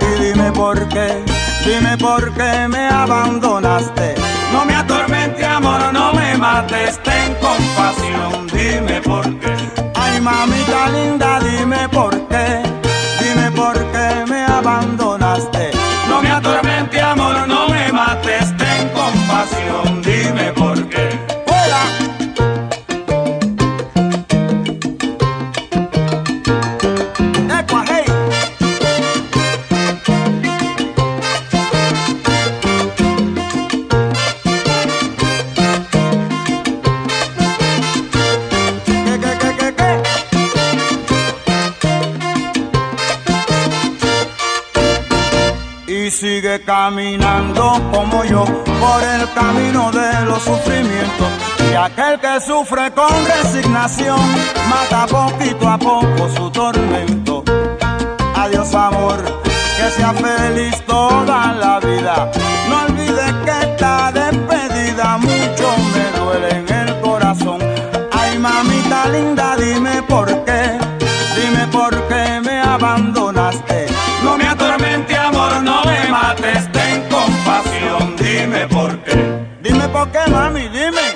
Y dime por qué, dime por qué me abandonaste. No me atormente, amor, no me mates, ten compasión. Dime por qué. Ay, mamita linda, dime por qué. Caminando como yo por el camino de los sufrimientos. Y aquel que sufre con resignación mata poquito a poco su tormento. Adiós amor, que sea feliz toda la vida. No olvides que esta despedida mucho me duele en el corazón. Ay mamita linda, dime por qué, qué, mami? Dime.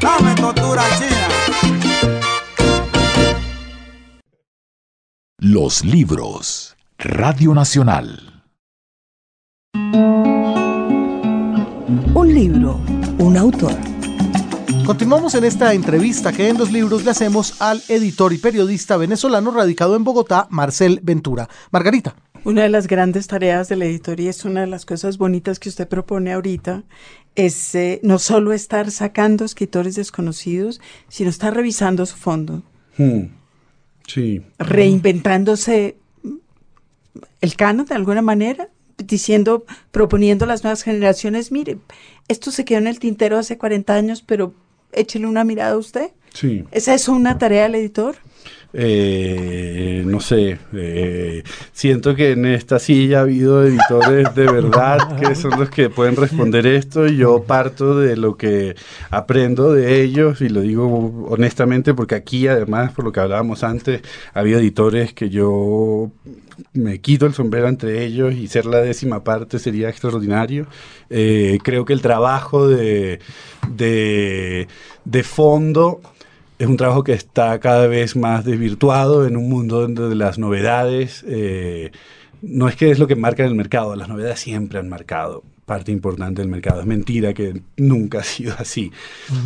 Dame tortura china. Los libros. Radio Nacional. Un libro, un autor. Continuamos en esta entrevista que en los libros le hacemos al editor y periodista venezolano radicado en Bogotá, Marcel Ventura. Margarita. Una de las grandes tareas de la editoría es una de las cosas bonitas que usted propone ahorita, es eh, no solo estar sacando escritores desconocidos, sino estar revisando su fondo, Hmm. Sí. reinventándose el canon de alguna manera, diciendo, proponiendo a las nuevas generaciones, mire, esto se quedó en el tintero hace 40 años, pero échele una mirada a usted. Sí. ¿Es eso una tarea del editor? Eh, no sé, eh, siento que en esta silla ha habido editores de verdad que son los que pueden responder esto y yo parto de lo que aprendo de ellos y lo digo honestamente porque aquí además por lo que hablábamos antes ha habido editores que yo me quito el sombrero entre ellos y ser la décima parte sería extraordinario. Eh, creo que el trabajo de, de fondo es un trabajo que está cada vez más desvirtuado en un mundo donde las novedades eh, no es que es lo que marca el mercado, las novedades siempre han marcado parte importante del mercado. Es mentira que nunca <laughs> ha sido así.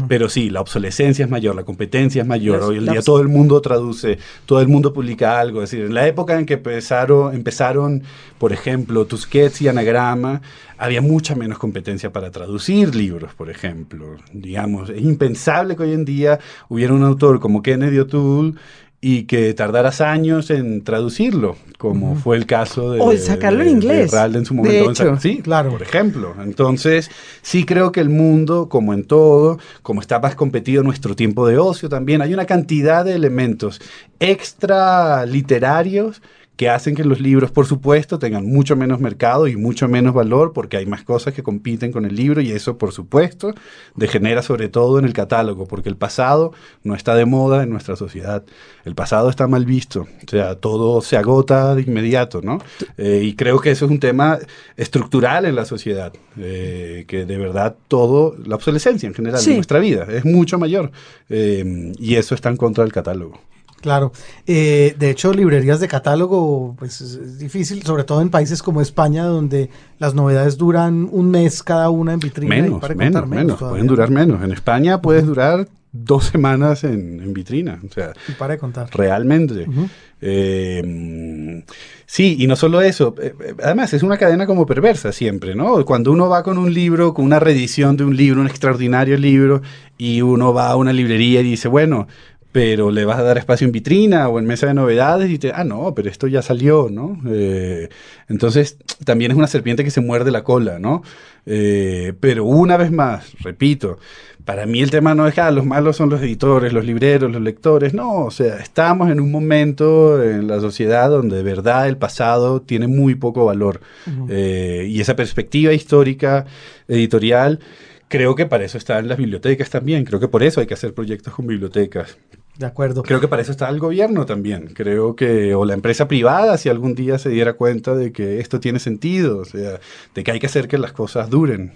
Pero sí, la obsolescencia es mayor, la competencia es mayor. Hoy en día todo el mundo traduce, todo el mundo publica algo. Es decir, en la época en que empezaron, empezaron por ejemplo, Tusquets y Anagrama, había mucha menos competencia para traducir libros, por ejemplo. Digamos, es impensable que hoy en día hubiera un autor como Kennedy O'Toole y que tardaras años en traducirlo, como fue el caso de, O sacarlo en de- de inglés, Ralde en su de momento. en hecho. sí, Claro. por ejemplo. Entonces, sí creo que el mundo, como en todo, como está más competido nuestro tiempo de ocio también, hay una cantidad de elementos extra literarios que hacen que los libros, por supuesto, tengan mucho menos mercado y mucho menos valor porque hay más cosas que compiten con el libro y eso, por supuesto, degenera sobre todo en el catálogo porque el pasado no está de moda en nuestra sociedad. El pasado está mal visto, o sea, todo se agota de inmediato, ¿no? Eh, y creo que eso es un tema estructural en la sociedad, eh, que de verdad todo, la obsolescencia en general Sí. de nuestra vida es mucho mayor eh, y eso está en contra del catálogo. Claro, Eh, de hecho librerías de catálogo pues es, difícil, sobre todo en países como España donde las novedades duran un mes cada una en vitrina. y Menos, para menos, menos, pueden durar menos. En España puedes durar dos semanas en, en vitrina, o sea, Y para de contar. realmente. Eh, sí, y no solo eso, eh, eh, además es una cadena como perversa siempre, ¿no? Cuando uno va con un libro, con una reedición de un libro, un extraordinario libro, y uno va a una librería y dice, bueno, pero le vas a dar espacio en vitrina o en mesa de novedades y te, ah, no, pero esto ya salió, ¿no? Eh, entonces, también es una serpiente que se muerde la cola, ¿no? Eh, pero una vez más, repito, para mí el tema no es que ah, los malos son los editores, los libreros, los lectores, no, o sea, estamos en un momento en la sociedad donde de verdad el pasado tiene muy poco valor Eh, y esa perspectiva histórica, editorial, creo que para eso están las bibliotecas también, creo que por eso hay que hacer proyectos con bibliotecas. De acuerdo. Creo que para eso está el gobierno también. Creo que, o la empresa privada, si algún día se diera cuenta de que esto tiene sentido, o sea, de que hay que hacer que las cosas duren.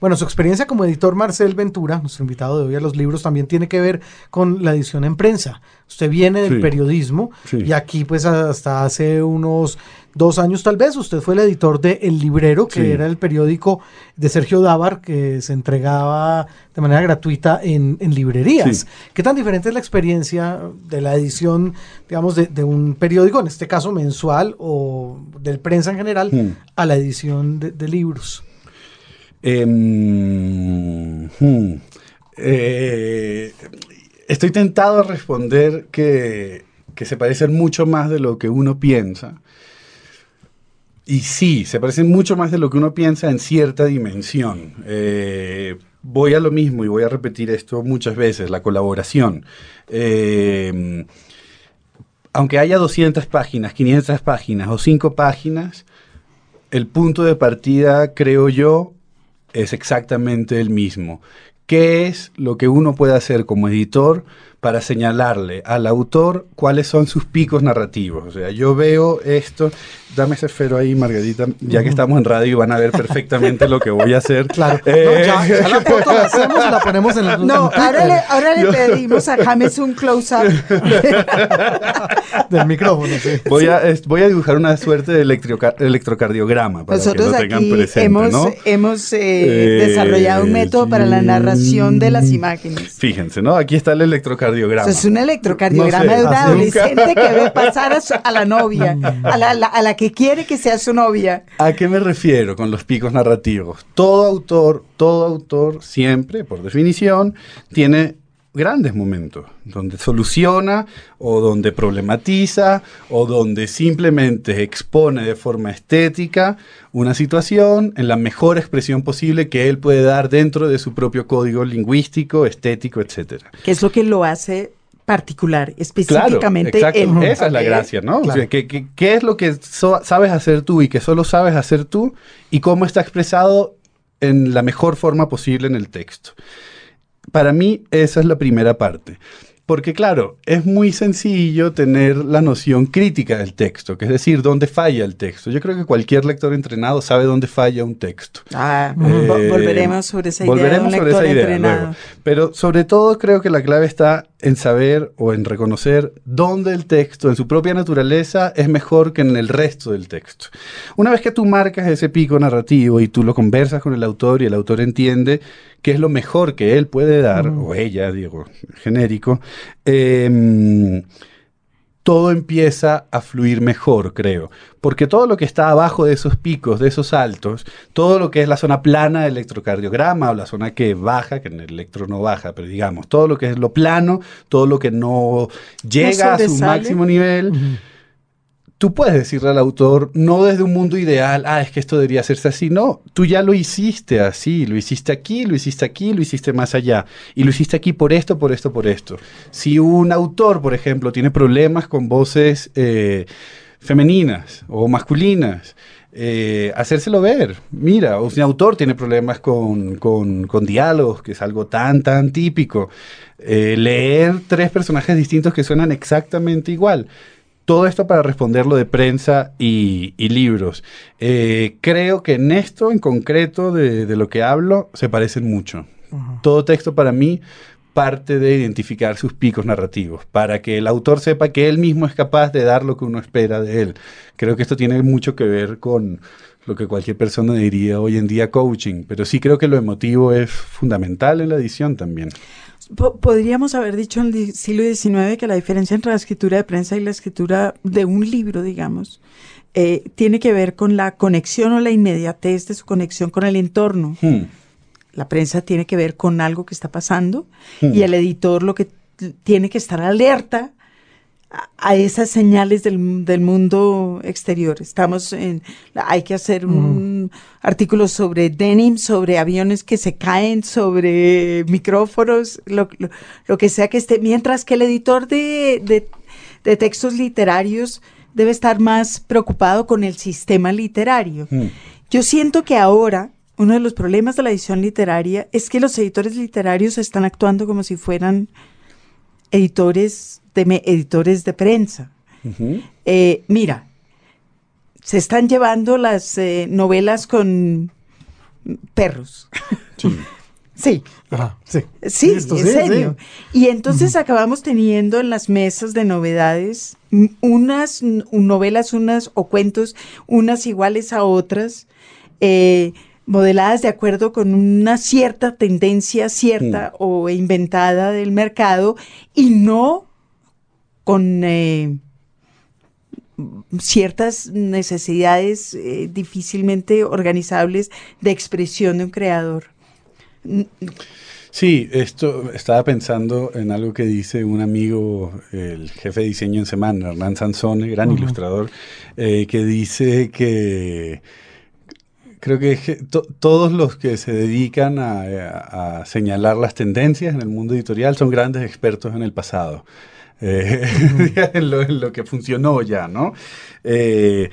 Bueno, su experiencia como editor Marcel Ventura, nuestro invitado de hoy a los libros, también tiene que ver con la edición en prensa. Usted viene del Sí. periodismo Sí. y aquí pues hasta hace unos dos años tal vez usted fue el editor de El Librero, que Sí. era el periódico de Sergio Dávar que se entregaba de manera gratuita en, en librerías. Sí. ¿Qué tan diferente es la experiencia de la edición, digamos, de, de un periódico, en este caso mensual o del prensa en general, Hmm. a la edición de, de libros? Em, hmm. Eh, estoy tentado a responder que, que se parecen mucho más de lo que uno piensa. Y sí, se parecen mucho más de lo que uno piensa en cierta dimensión. Eh, voy a lo mismo y voy a repetir esto muchas veces, la colaboración. Eh, aunque haya 200 páginas, 500 páginas o 5 páginas, el punto de partida, creo yo, es exactamente el mismo. ¿Qué es lo que uno puede hacer como editor para señalarle al autor cuáles son sus picos narrativos. O sea, yo veo esto, dame ese esfero ahí, Margarita, ya que estamos en radio y van a ver perfectamente lo que voy a hacer. <laughs> Claro. Eh, No, ya, ya la foto la hacemos y la ponemos en el No, en ahora le, ahora le pedimos a James un close-up. <laughs> del micrófono. sí. Voy a, es- voy a dibujar una suerte de electroca- electrocardiograma para Nosotros que lo tengan aquí presente, hemos, ¿no? hemos eh, Eh, desarrollado un método para la narración de las imágenes. Fíjense, ¿no? Aquí está el electrocardiograma. Eso es un electrocardiograma No sé, de un así adolescente que ve <laughs> pasar a, su- a la novia, a la, la- a la que quiere que sea su novia. ¿A qué me refiero con los picos narrativos? Todo autor, todo autor siempre, por definición, tiene grandes momentos donde soluciona o donde problematiza o donde simplemente expone de forma estética una situación en la mejor expresión posible que él puede dar dentro de su propio código lingüístico, estético, etcétera. Que es lo que lo hace particular, Claro, específicamente exacto. él. Esa es la gracia, ¿no? O Claro. sea, ¿qué, qué, qué es lo que so- sabes hacer tú y que solo sabes hacer tú y cómo está expresado en la mejor forma posible en el texto? Para mí esa es la primera parte. Porque claro, es muy sencillo tener la noción crítica del texto, que es decir, dónde falla el texto. Yo creo que cualquier lector entrenado sabe dónde falla un texto. Ah, Eh, vo- volveremos sobre esa idea volveremos de un sobre lector esa idea entrenado. luego. Pero sobre todo creo que la clave está en saber o en reconocer dónde el texto, en su propia naturaleza, es mejor que en el resto del texto. Una vez que tú marcas ese pico narrativo y tú lo conversas con el autor y el autor entiende qué es lo mejor que él puede dar, o ella, digo, genérico, em, todo empieza a fluir mejor, creo. Porque todo lo que está abajo de esos picos, de esos altos, todo lo que es la zona plana del electrocardiograma o la zona que baja, que en el electro no baja, pero digamos, todo lo que es lo plano, todo lo que no llega a su máximo nivel, tú puedes decirle al autor, no desde un mundo ideal, ah, es que esto debería hacerse así, no, tú ya lo hiciste así, lo hiciste aquí, lo hiciste aquí, lo hiciste más allá, y lo hiciste aquí por esto, por esto, por esto. Si un autor, por ejemplo, tiene problemas con voces eh, femeninas o masculinas, eh, hacérselo ver. Mira, si un autor tiene problemas con, con- con diálogos, que es algo tan, tan típico, eh, leer tres personajes distintos que suenan exactamente igual. Todo esto para responderlo de prensa y, y libros. Eh, creo que en esto en concreto de, de lo que hablo se parecen mucho. Todo texto para mí parte de identificar sus picos narrativos, para que el autor sepa que él mismo es capaz de dar lo que uno espera de él. Creo que esto tiene mucho que ver con lo que cualquier persona diría hoy en día coaching, pero sí creo que lo emotivo es fundamental en la edición también. Po- Podríamos haber dicho en el siglo XIX que la diferencia entre la escritura de prensa y la escritura de un libro, digamos, eh, tiene que ver con la conexión o la inmediatez de su conexión con el entorno. Hmm. La prensa tiene que ver con algo que está pasando Hmm. y el editor lo que tiene que estar alerta a, a esas señales del, del mundo exterior. Estamos en, hay que hacer un artículo sobre denim, sobre aviones que se caen, sobre micrófonos, lo, lo- lo que sea que esté, mientras que el editor de, de- de textos literarios debe estar más preocupado con el sistema literario. Hmm. Yo siento que ahora uno de los problemas de la edición literaria es que los editores literarios están actuando como si fueran editores de, editores de prensa. Eh, mira, se están llevando las eh, novelas con perros. Sí, <laughs> Ajá, sí. sí, en sí, serio. Y entonces acabamos teniendo en las mesas de novedades mm, unas novelas, unas o cuentos, unas iguales a otras, eh, modeladas de acuerdo con una cierta tendencia cierta o inventada del mercado y no con eh, ciertas necesidades eh, difícilmente organizables de expresión de un creador. Sí, esto estaba pensando en algo que dice un amigo, el jefe de diseño en Semana, Hernán Sansone, gran ilustrador, eh, que dice que creo que to- todos los que se dedican a, a- a señalar las tendencias en el mundo editorial son grandes expertos en el pasado. Eh, <laughs> en, lo, en lo que funcionó ya, ¿no? Eh,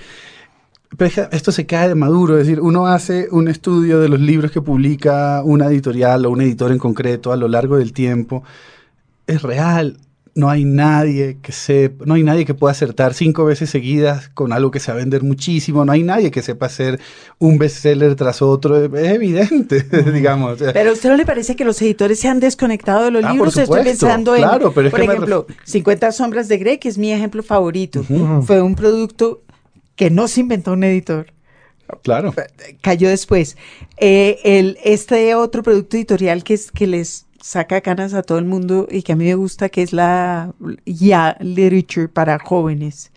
pero esto se cae de maduro, es decir, uno hace un estudio de los libros que publica una editorial o un editor en concreto a lo largo del tiempo es real, no hay nadie que sepa, no hay nadie que pueda acertar cinco veces seguidas con algo que se va a vender muchísimo, no hay nadie que sepa hacer un bestseller tras otro, es evidente, <laughs> digamos. Pero a usted no le parece que los editores se han desconectado de los Ah, por libros? Estoy supuesto, pensando claro, en, pero es por que me ejemplo, 50 sombras de Grey, que es mi ejemplo favorito. Fue un producto que no se inventó un editor. Claro. cayó después. Eh, el, este otro producto editorial que es que les saca canas a todo el mundo y que a mí me gusta, que es la ya literature para jóvenes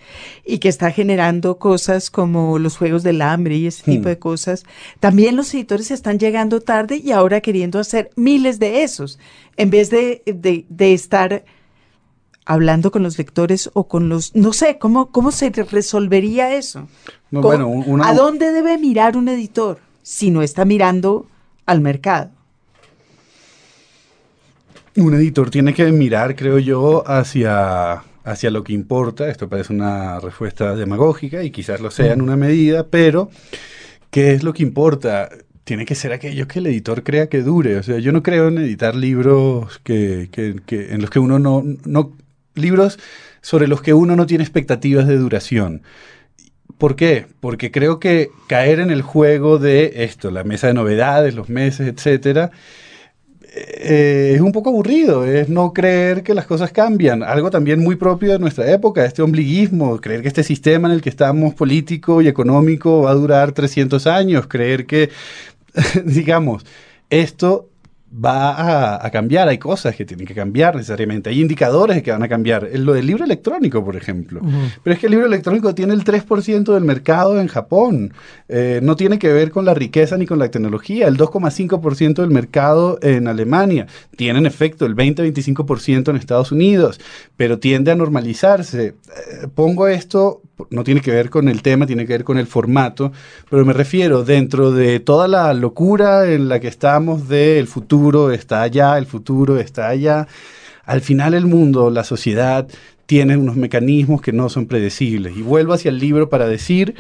y que está generando cosas como los juegos del hambre y ese tipo Hmm. de cosas. También los editores están llegando tarde y ahora queriendo hacer miles de esos en vez de, de, de estar hablando con los lectores o con los, no sé, ¿cómo, cómo se resolvería eso? No, ¿Cómo- bueno, una- ¿A dónde debe mirar un editor si no está mirando al mercado? Un editor tiene que mirar, creo yo, hacia, hacia lo que importa. Esto parece una respuesta demagógica y quizás lo sea en una medida, pero ¿qué es lo que importa? Tiene que ser aquello que el editor crea que dure. O sea, yo no creo en editar libros que, que- que- en los que uno no, no... Libros sobre los que uno no tiene expectativas de duración. ¿Por qué? Porque creo que caer en el juego de esto, la mesa de novedades, los meses, etcétera, eh, es un poco aburrido, es no creer que las cosas cambian. Algo también muy propio de nuestra época, este ombliguismo, creer que este sistema en el que estamos político y económico va a durar 300 años, creer que, <laughs> digamos, esto va a, a cambiar, hay cosas que tienen que cambiar necesariamente, hay indicadores que van a cambiar. Lo del libro electrónico, por ejemplo. Pero es que el libro electrónico tiene el 3% del mercado en Japón. Eh, no tiene que ver con la riqueza ni con la tecnología. El 2,5% del mercado en Alemania. Tiene en efecto el 20-25% en Estados Unidos, pero tiende a normalizarse. Eh, pongo esto, no tiene que ver con el tema, tiene que ver con el formato, pero me refiero dentro de toda la locura en la que estamos de el futuro está allá, el futuro está allá. Al final el mundo, la sociedad, tiene unos mecanismos que no son predecibles. Y vuelvo hacia el libro para decir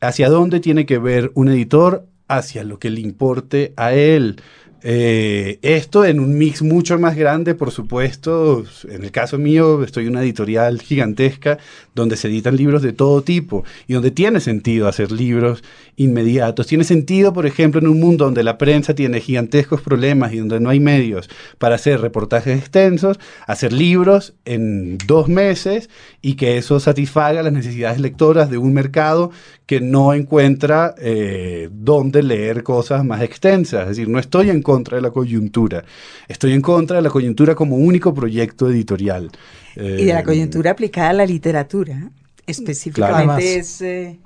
hacia dónde tiene que ver un editor, hacia lo que le importe a él. Eh, esto en un mix mucho más grande, por supuesto. En el caso mío, estoy en una editorial gigantesca donde se editan libros de todo tipo y donde tiene sentido hacer libros inmediatos. Tiene sentido, por ejemplo, en un mundo donde la prensa tiene gigantescos problemas y donde no hay medios para hacer reportajes extensos, hacer libros en dos meses y que eso satisfaga las necesidades lectoras de un mercado que no encuentra eh, dónde leer cosas más extensas. Es decir, no estoy en contra de la coyuntura, estoy en contra de la coyuntura como único proyecto editorial. Y de la Eh, coyuntura aplicada a la literatura. Específicamente es, eh,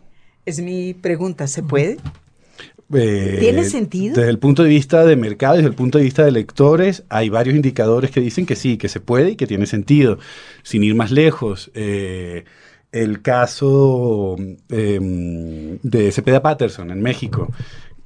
es mi pregunta. ¿Se puede? Eh, ¿Tiene sentido? Desde el punto de vista de mercado y desde el punto de vista de lectores, hay varios indicadores que dicen que sí, que se puede y que tiene sentido. Sin ir más lejos, eh, el caso eh, de Cepeda Patterson en México,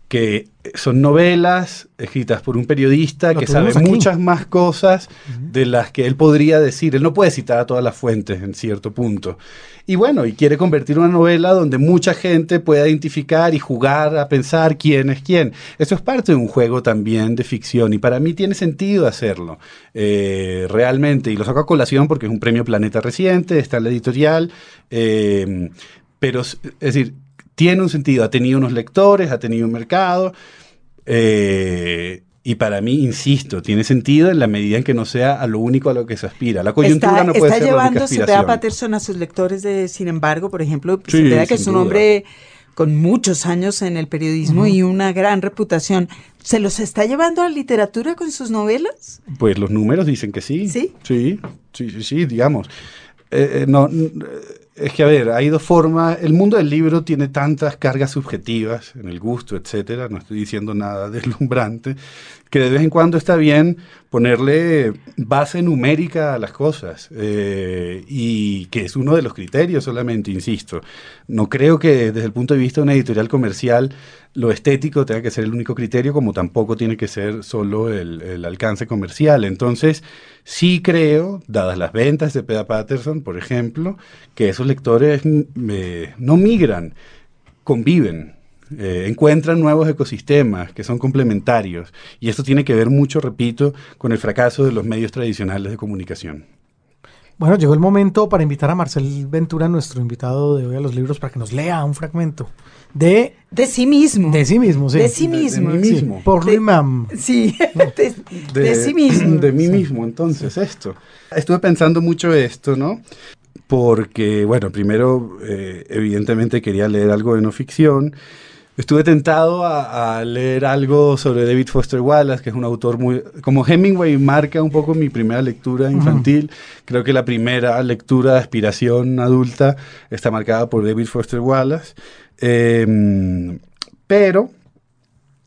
que son novelas escritas por un periodista Lo que sabe aquí. muchas más cosas de las que él podría decir. Él no puede citar a todas las fuentes en cierto punto. Y bueno, y quiere convertir una novela donde mucha gente pueda identificar y jugar a pensar quién es quién. Eso es parte de un juego también de ficción y para mí tiene sentido hacerlo eh, realmente. Y lo saco a colación porque es un premio Planeta reciente, está en la editorial, eh, pero es decir, tiene un sentido, ha tenido unos lectores, ha tenido un mercado. eh, y para mí, insisto, tiene sentido en la medida en que no sea a lo único a lo que se aspira. La coyuntura está no puede está ser llevando Cepeda. Patterson a sus lectores de, sin embargo, por ejemplo, Sí, Cepeda, que es un duda. hombre con muchos años en el periodismo y una gran reputación, ¿se los está llevando a la literatura con sus novelas? Pues los números dicen que sí. ¿Sí? Sí, sí, sí, sí, digamos. Eh, eh, no, n- es que, a ver, hay dos formas. El mundo del libro tiene tantas cargas subjetivas en el gusto, etcétera. No estoy diciendo nada <laughs> deslumbrante. Que de vez en cuando está bien ponerle base numérica a las cosas. eh, y que es uno de los criterios solamente, insisto. No creo que desde el punto de vista de una editorial comercial lo estético tenga que ser el único criterio, como tampoco tiene que ser solo el, alcance comercial. Entonces, sí creo, dadas las ventas de Peda Patterson, por ejemplo, que esos lectores mm, no migran, conviven. eh, encuentran nuevos ecosistemas que son complementarios. Y esto tiene que ver mucho, repito, con el fracaso de los medios tradicionales de comunicación. Bueno, llegó el momento para invitar a Marcel Ventura, nuestro invitado de hoy a los libros, para que nos lea un fragmento de... De sí mismo. De sí mismo, sí. De sí mismo. De, mí mismo. por De- Rimam. Sí, <laughs> de, de sí mismo. De mí mismo, entonces, esto. Estuve pensando mucho esto, ¿no? Porque, bueno, primero, eh, evidentemente quería leer algo de no ficción. Estuve tentado a, a leer algo sobre David Foster Wallace, que es un autor muy... Como Hemingway marca un poco mi primera lectura infantil, creo que la primera lectura de aspiración adulta está marcada por David Foster Wallace. Eh, pero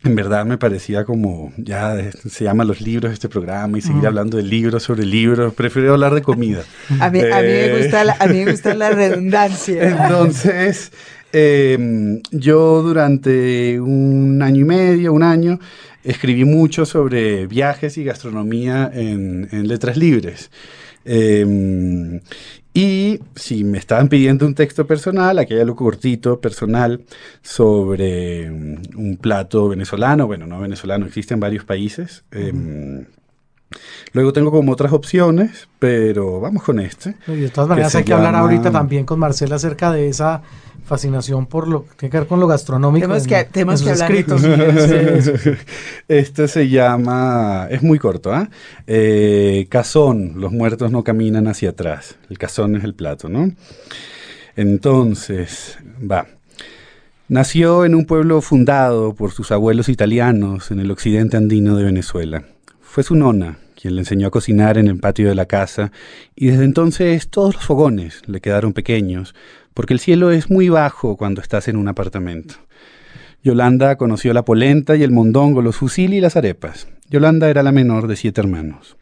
en verdad me parecía como, ya eh, se llama los libros este programa y seguir hablando de libros sobre libros, prefiero hablar de comida. A mí, a mí me Eh, gusta la, a mí me gusta la <laughs> redundancia. Entonces, eh, yo durante un año y medio, un año, escribí mucho sobre viajes y gastronomía en, en letras libres. Eh, y si me estaban pidiendo un texto personal, aquí hay algo cortito, personal, sobre mm, un plato venezolano, bueno, no venezolano, existe en varios países. Eh, luego tengo como otras opciones, pero vamos con este. Y de todas maneras hay que hablar ahorita también con Marcel acerca de esa fascinación por lo que tiene que ver con lo gastronómico. Tenemos en- que- tenemos en que sus hablar. escritos. Sí. <laughs> Este se llama, es muy corto, ¿ah? Eh, cazón, los muertos no caminan hacia atrás. El cazón es el plato, ¿no? Entonces, va. Nació en un pueblo fundado por sus abuelos italianos en el occidente andino de Venezuela. Fue su nona quien le enseñó a cocinar en el patio de la casa y desde entonces todos los fogones le quedaron pequeños porque el cielo es muy bajo cuando estás en un apartamento. Yolanda conoció la polenta y el mondongo, los fusil y las arepas. Yolanda era la menor de siete hermanos.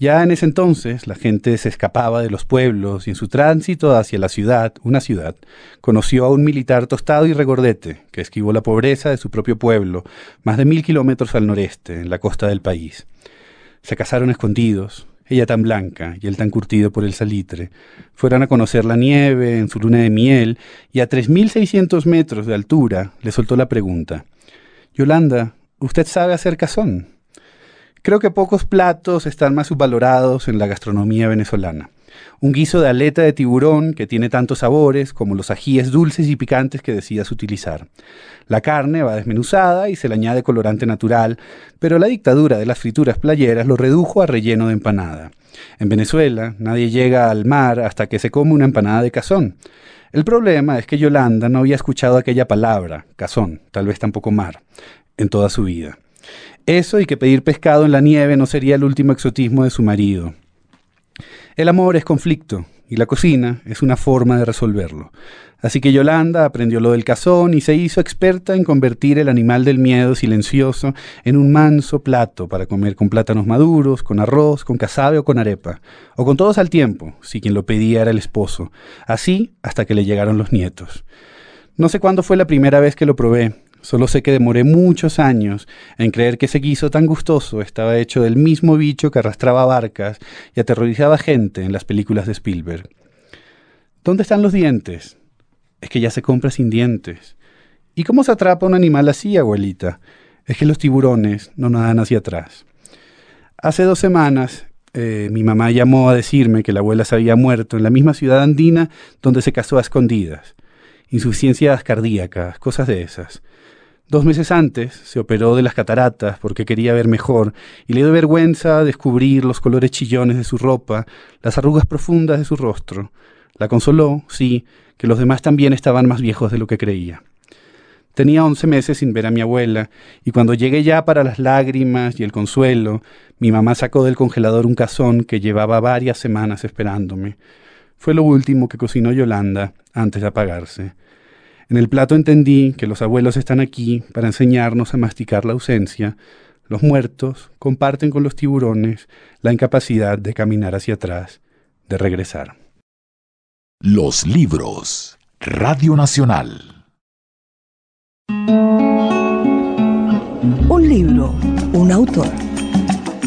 Ya en ese entonces la gente se escapaba de los pueblos y en su tránsito hacia la ciudad, una ciudad, conoció a un militar tostado y regordete que esquivó la pobreza de su propio pueblo, más de mil kilómetros al noreste, en la costa del país. Se casaron escondidos, ella tan blanca y él tan curtido por el salitre. Fueron a conocer la nieve en su luna de miel y a 3.600 metros de altura le soltó la pregunta. Yolanda, ¿usted sabe hacer cazón? Creo que pocos platos están más subvalorados en la gastronomía venezolana. Un guiso de aleta de tiburón que tiene tantos sabores como los ajíes dulces y picantes que decidas utilizar. La carne va desmenuzada y se le añade colorante natural, pero la dictadura de las frituras playeras lo redujo a relleno de empanada. En Venezuela nadie llega al mar hasta que se come una empanada de cazón. El problema es que Yolanda no había escuchado aquella palabra, cazón, tal vez tampoco mar, en toda su vida. Eso y que pedir pescado en la nieve no sería el último exotismo de su marido. El amor es conflicto y la cocina es una forma de resolverlo. Así que Yolanda aprendió lo del cazón y se hizo experta en convertir el animal del miedo silencioso en un manso plato para comer con plátanos maduros, con arroz, con casabe o con arepa, o con todos al tiempo, si quien lo pedía era el esposo, así hasta que le llegaron los nietos. No sé cuándo fue la primera vez que lo probé, Solo sé que demoré muchos años en creer que ese guiso tan gustoso estaba hecho del mismo bicho que arrastraba barcas y aterrorizaba gente en las películas de Spielberg. ¿Dónde están los dientes? Es que ya se compra sin dientes. ¿Y cómo se atrapa un animal así, abuelita? Es que los tiburones no nadan hacia atrás. Hace dos semanas eh, mi mamá llamó a decirme que la abuela se había muerto en la misma ciudad andina donde se casó a escondidas. Insuficiencias cardíacas, cosas de esas. Dos meses antes se operó de las cataratas porque quería ver mejor y le dio vergüenza descubrir los colores chillones de su ropa, las arrugas profundas de su rostro. La consoló, sí, que los demás también estaban más viejos de lo que creía. Tenía once meses sin ver a mi abuela, y cuando llegué ya para las lágrimas y el consuelo, mi mamá sacó del congelador un cazón que llevaba varias semanas esperándome. Fue lo último que cocinó Yolanda antes de apagarse. En el plato entendí que los abuelos están aquí para enseñarnos a masticar la ausencia. Los muertos comparten con los tiburones la incapacidad de caminar hacia atrás, de regresar. Los libros. Radio Nacional. Un libro, un autor.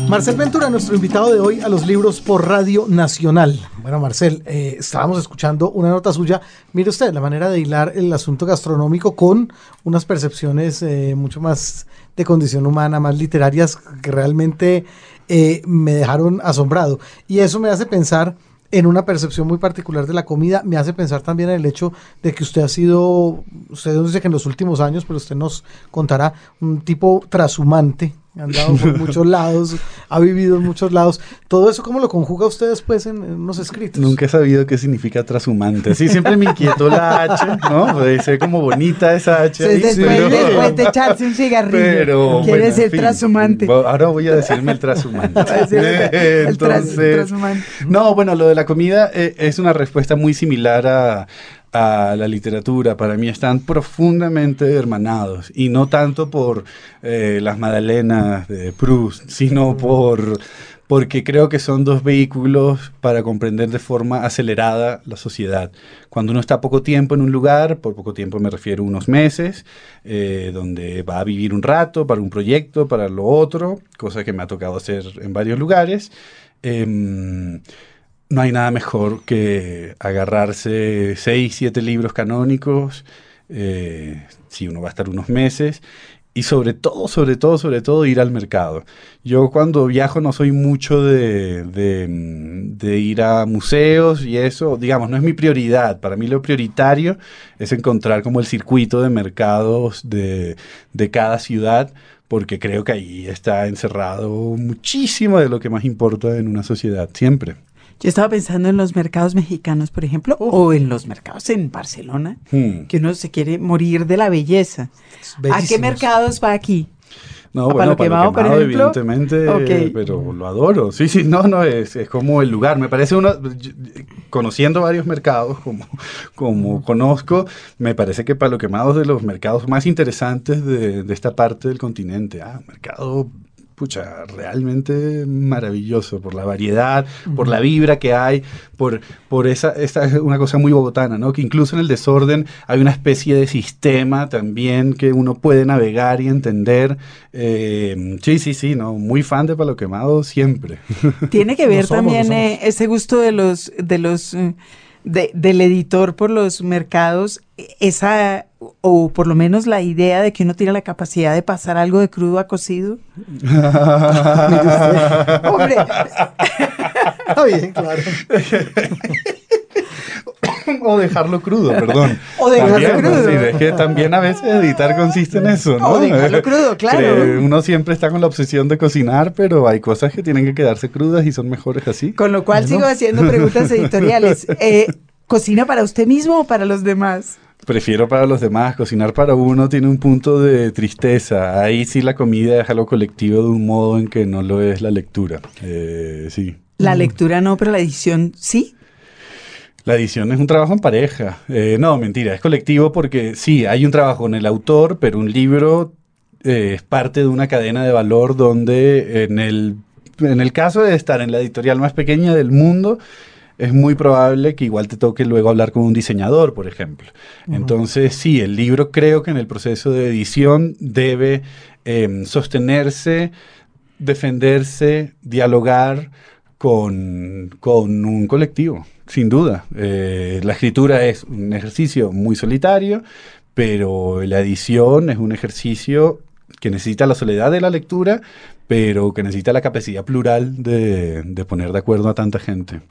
Marcel Ventura, nuestro invitado de hoy a los libros por Radio Nacional. Bueno, Marcel, eh, estábamos escuchando una nota suya. Mire usted, la manera de hilar el asunto gastronómico con unas percepciones eh, mucho más de condición humana, más literarias, que realmente eh, me dejaron asombrado. Y eso me hace pensar en una percepción muy particular de la comida, me hace pensar también en el hecho de que usted ha sido, usted dice que en los últimos años, pero usted nos contará, un tipo trashumante ha andado por muchos lados, ha vivido en muchos lados. Todo eso, ¿cómo lo conjuga usted después en, en unos escritos? Nunca he sabido qué significa trashumante. Sí, siempre me inquietó la H, ¿no? Puede ser como bonita esa H. ahí, después, pero- después de echarse un cigarrillo. Pero, quiere bueno, ser en fin, trashumante. Ahora voy a decirme el trashumante. <laughs> A decir el- el Entonces, no, bueno, lo de la comida eh, es una respuesta muy similar a, a la literatura. Para mí están profundamente hermanados y no tanto por eh, las magdalenas de Proust, sino por porque creo que son dos vehículos para comprender de forma acelerada la sociedad. Cuando uno está poco tiempo en un lugar, por poco tiempo me refiero a unos meses, eh, donde va a vivir un rato para un proyecto, para lo otro, cosa que me ha tocado hacer en varios lugares. em, no hay nada mejor que agarrarse seis, siete libros canónicos, eh, si uno va a estar unos meses, y sobre todo, sobre todo, sobre todo ir al mercado. Yo cuando viajo no soy mucho de, ir a museos y eso, digamos, no es mi prioridad. Para mí lo prioritario es encontrar como el circuito de mercados de, de cada ciudad, porque creo que ahí está encerrado muchísimo de lo que más importa en una sociedad, siempre. Yo estaba pensando en los mercados mexicanos, por ejemplo, o en los mercados en Barcelona, Hmm. que uno se quiere morir de la belleza. ¿A qué mercados va aquí? No, ¿A bueno, Palo Palo Quemado, por evidentemente, Ok. pero lo adoro. Sí, sí, no, no, es, es como el lugar. Me parece uno, yo- conociendo varios mercados, como, como conozco, me parece que Palo Quemado es de los mercados más interesantes de, de esta parte del continente. Ah, mercado, pucha, realmente maravilloso por la variedad, por la vibra que hay, por, por esa, esta es una cosa muy bogotana, ¿no? Que incluso en el desorden hay una especie de sistema también que uno puede navegar y entender. Eh, sí, sí, sí, no, muy fan de Palo Quemado siempre. Tiene que <laughs> ver somos, también eh, ese gusto de los, de los, eh, de- del editor por los mercados, esa, o por lo menos la idea de que uno tiene la capacidad de pasar algo de crudo a cocido. <laughs> <laughs> Hombre, Está bien, claro. <laughs> <coughs> o dejarlo crudo, perdón. <laughs> O dejarlo También, crudo. es que también a veces editar consiste en eso, ¿no? O dejarlo <laughs> crudo, claro. Uno siempre está con la obsesión de cocinar, pero hay cosas que tienen que quedarse crudas y son mejores así. con lo cual sigo haciendo preguntas <laughs> editoriales. Eh, ¿Cocina para usted mismo o para los demás? Prefiero para los demás, cocinar para uno tiene un punto de tristeza. Ahí sí la comida es algo colectivo de un modo en que no lo es la lectura. Eh, sí. La lectura no, pero la edición sí. La edición es un trabajo en pareja. Eh, no, mentira, es colectivo porque sí, hay un trabajo en el autor, pero un libro eh, es parte de una cadena de valor donde en el, en el caso de estar en la editorial más pequeña del mundo, es muy probable que igual te toque luego hablar con un diseñador, por ejemplo. Entonces, sí, el libro creo que en el proceso de edición debe em, sostenerse, defenderse, dialogar con, con un colectivo, sin duda. Eh, la escritura es un ejercicio muy solitario, pero la edición es un ejercicio que necesita la soledad de la lectura, pero que necesita la capacidad plural de, poner de acuerdo a tanta gente.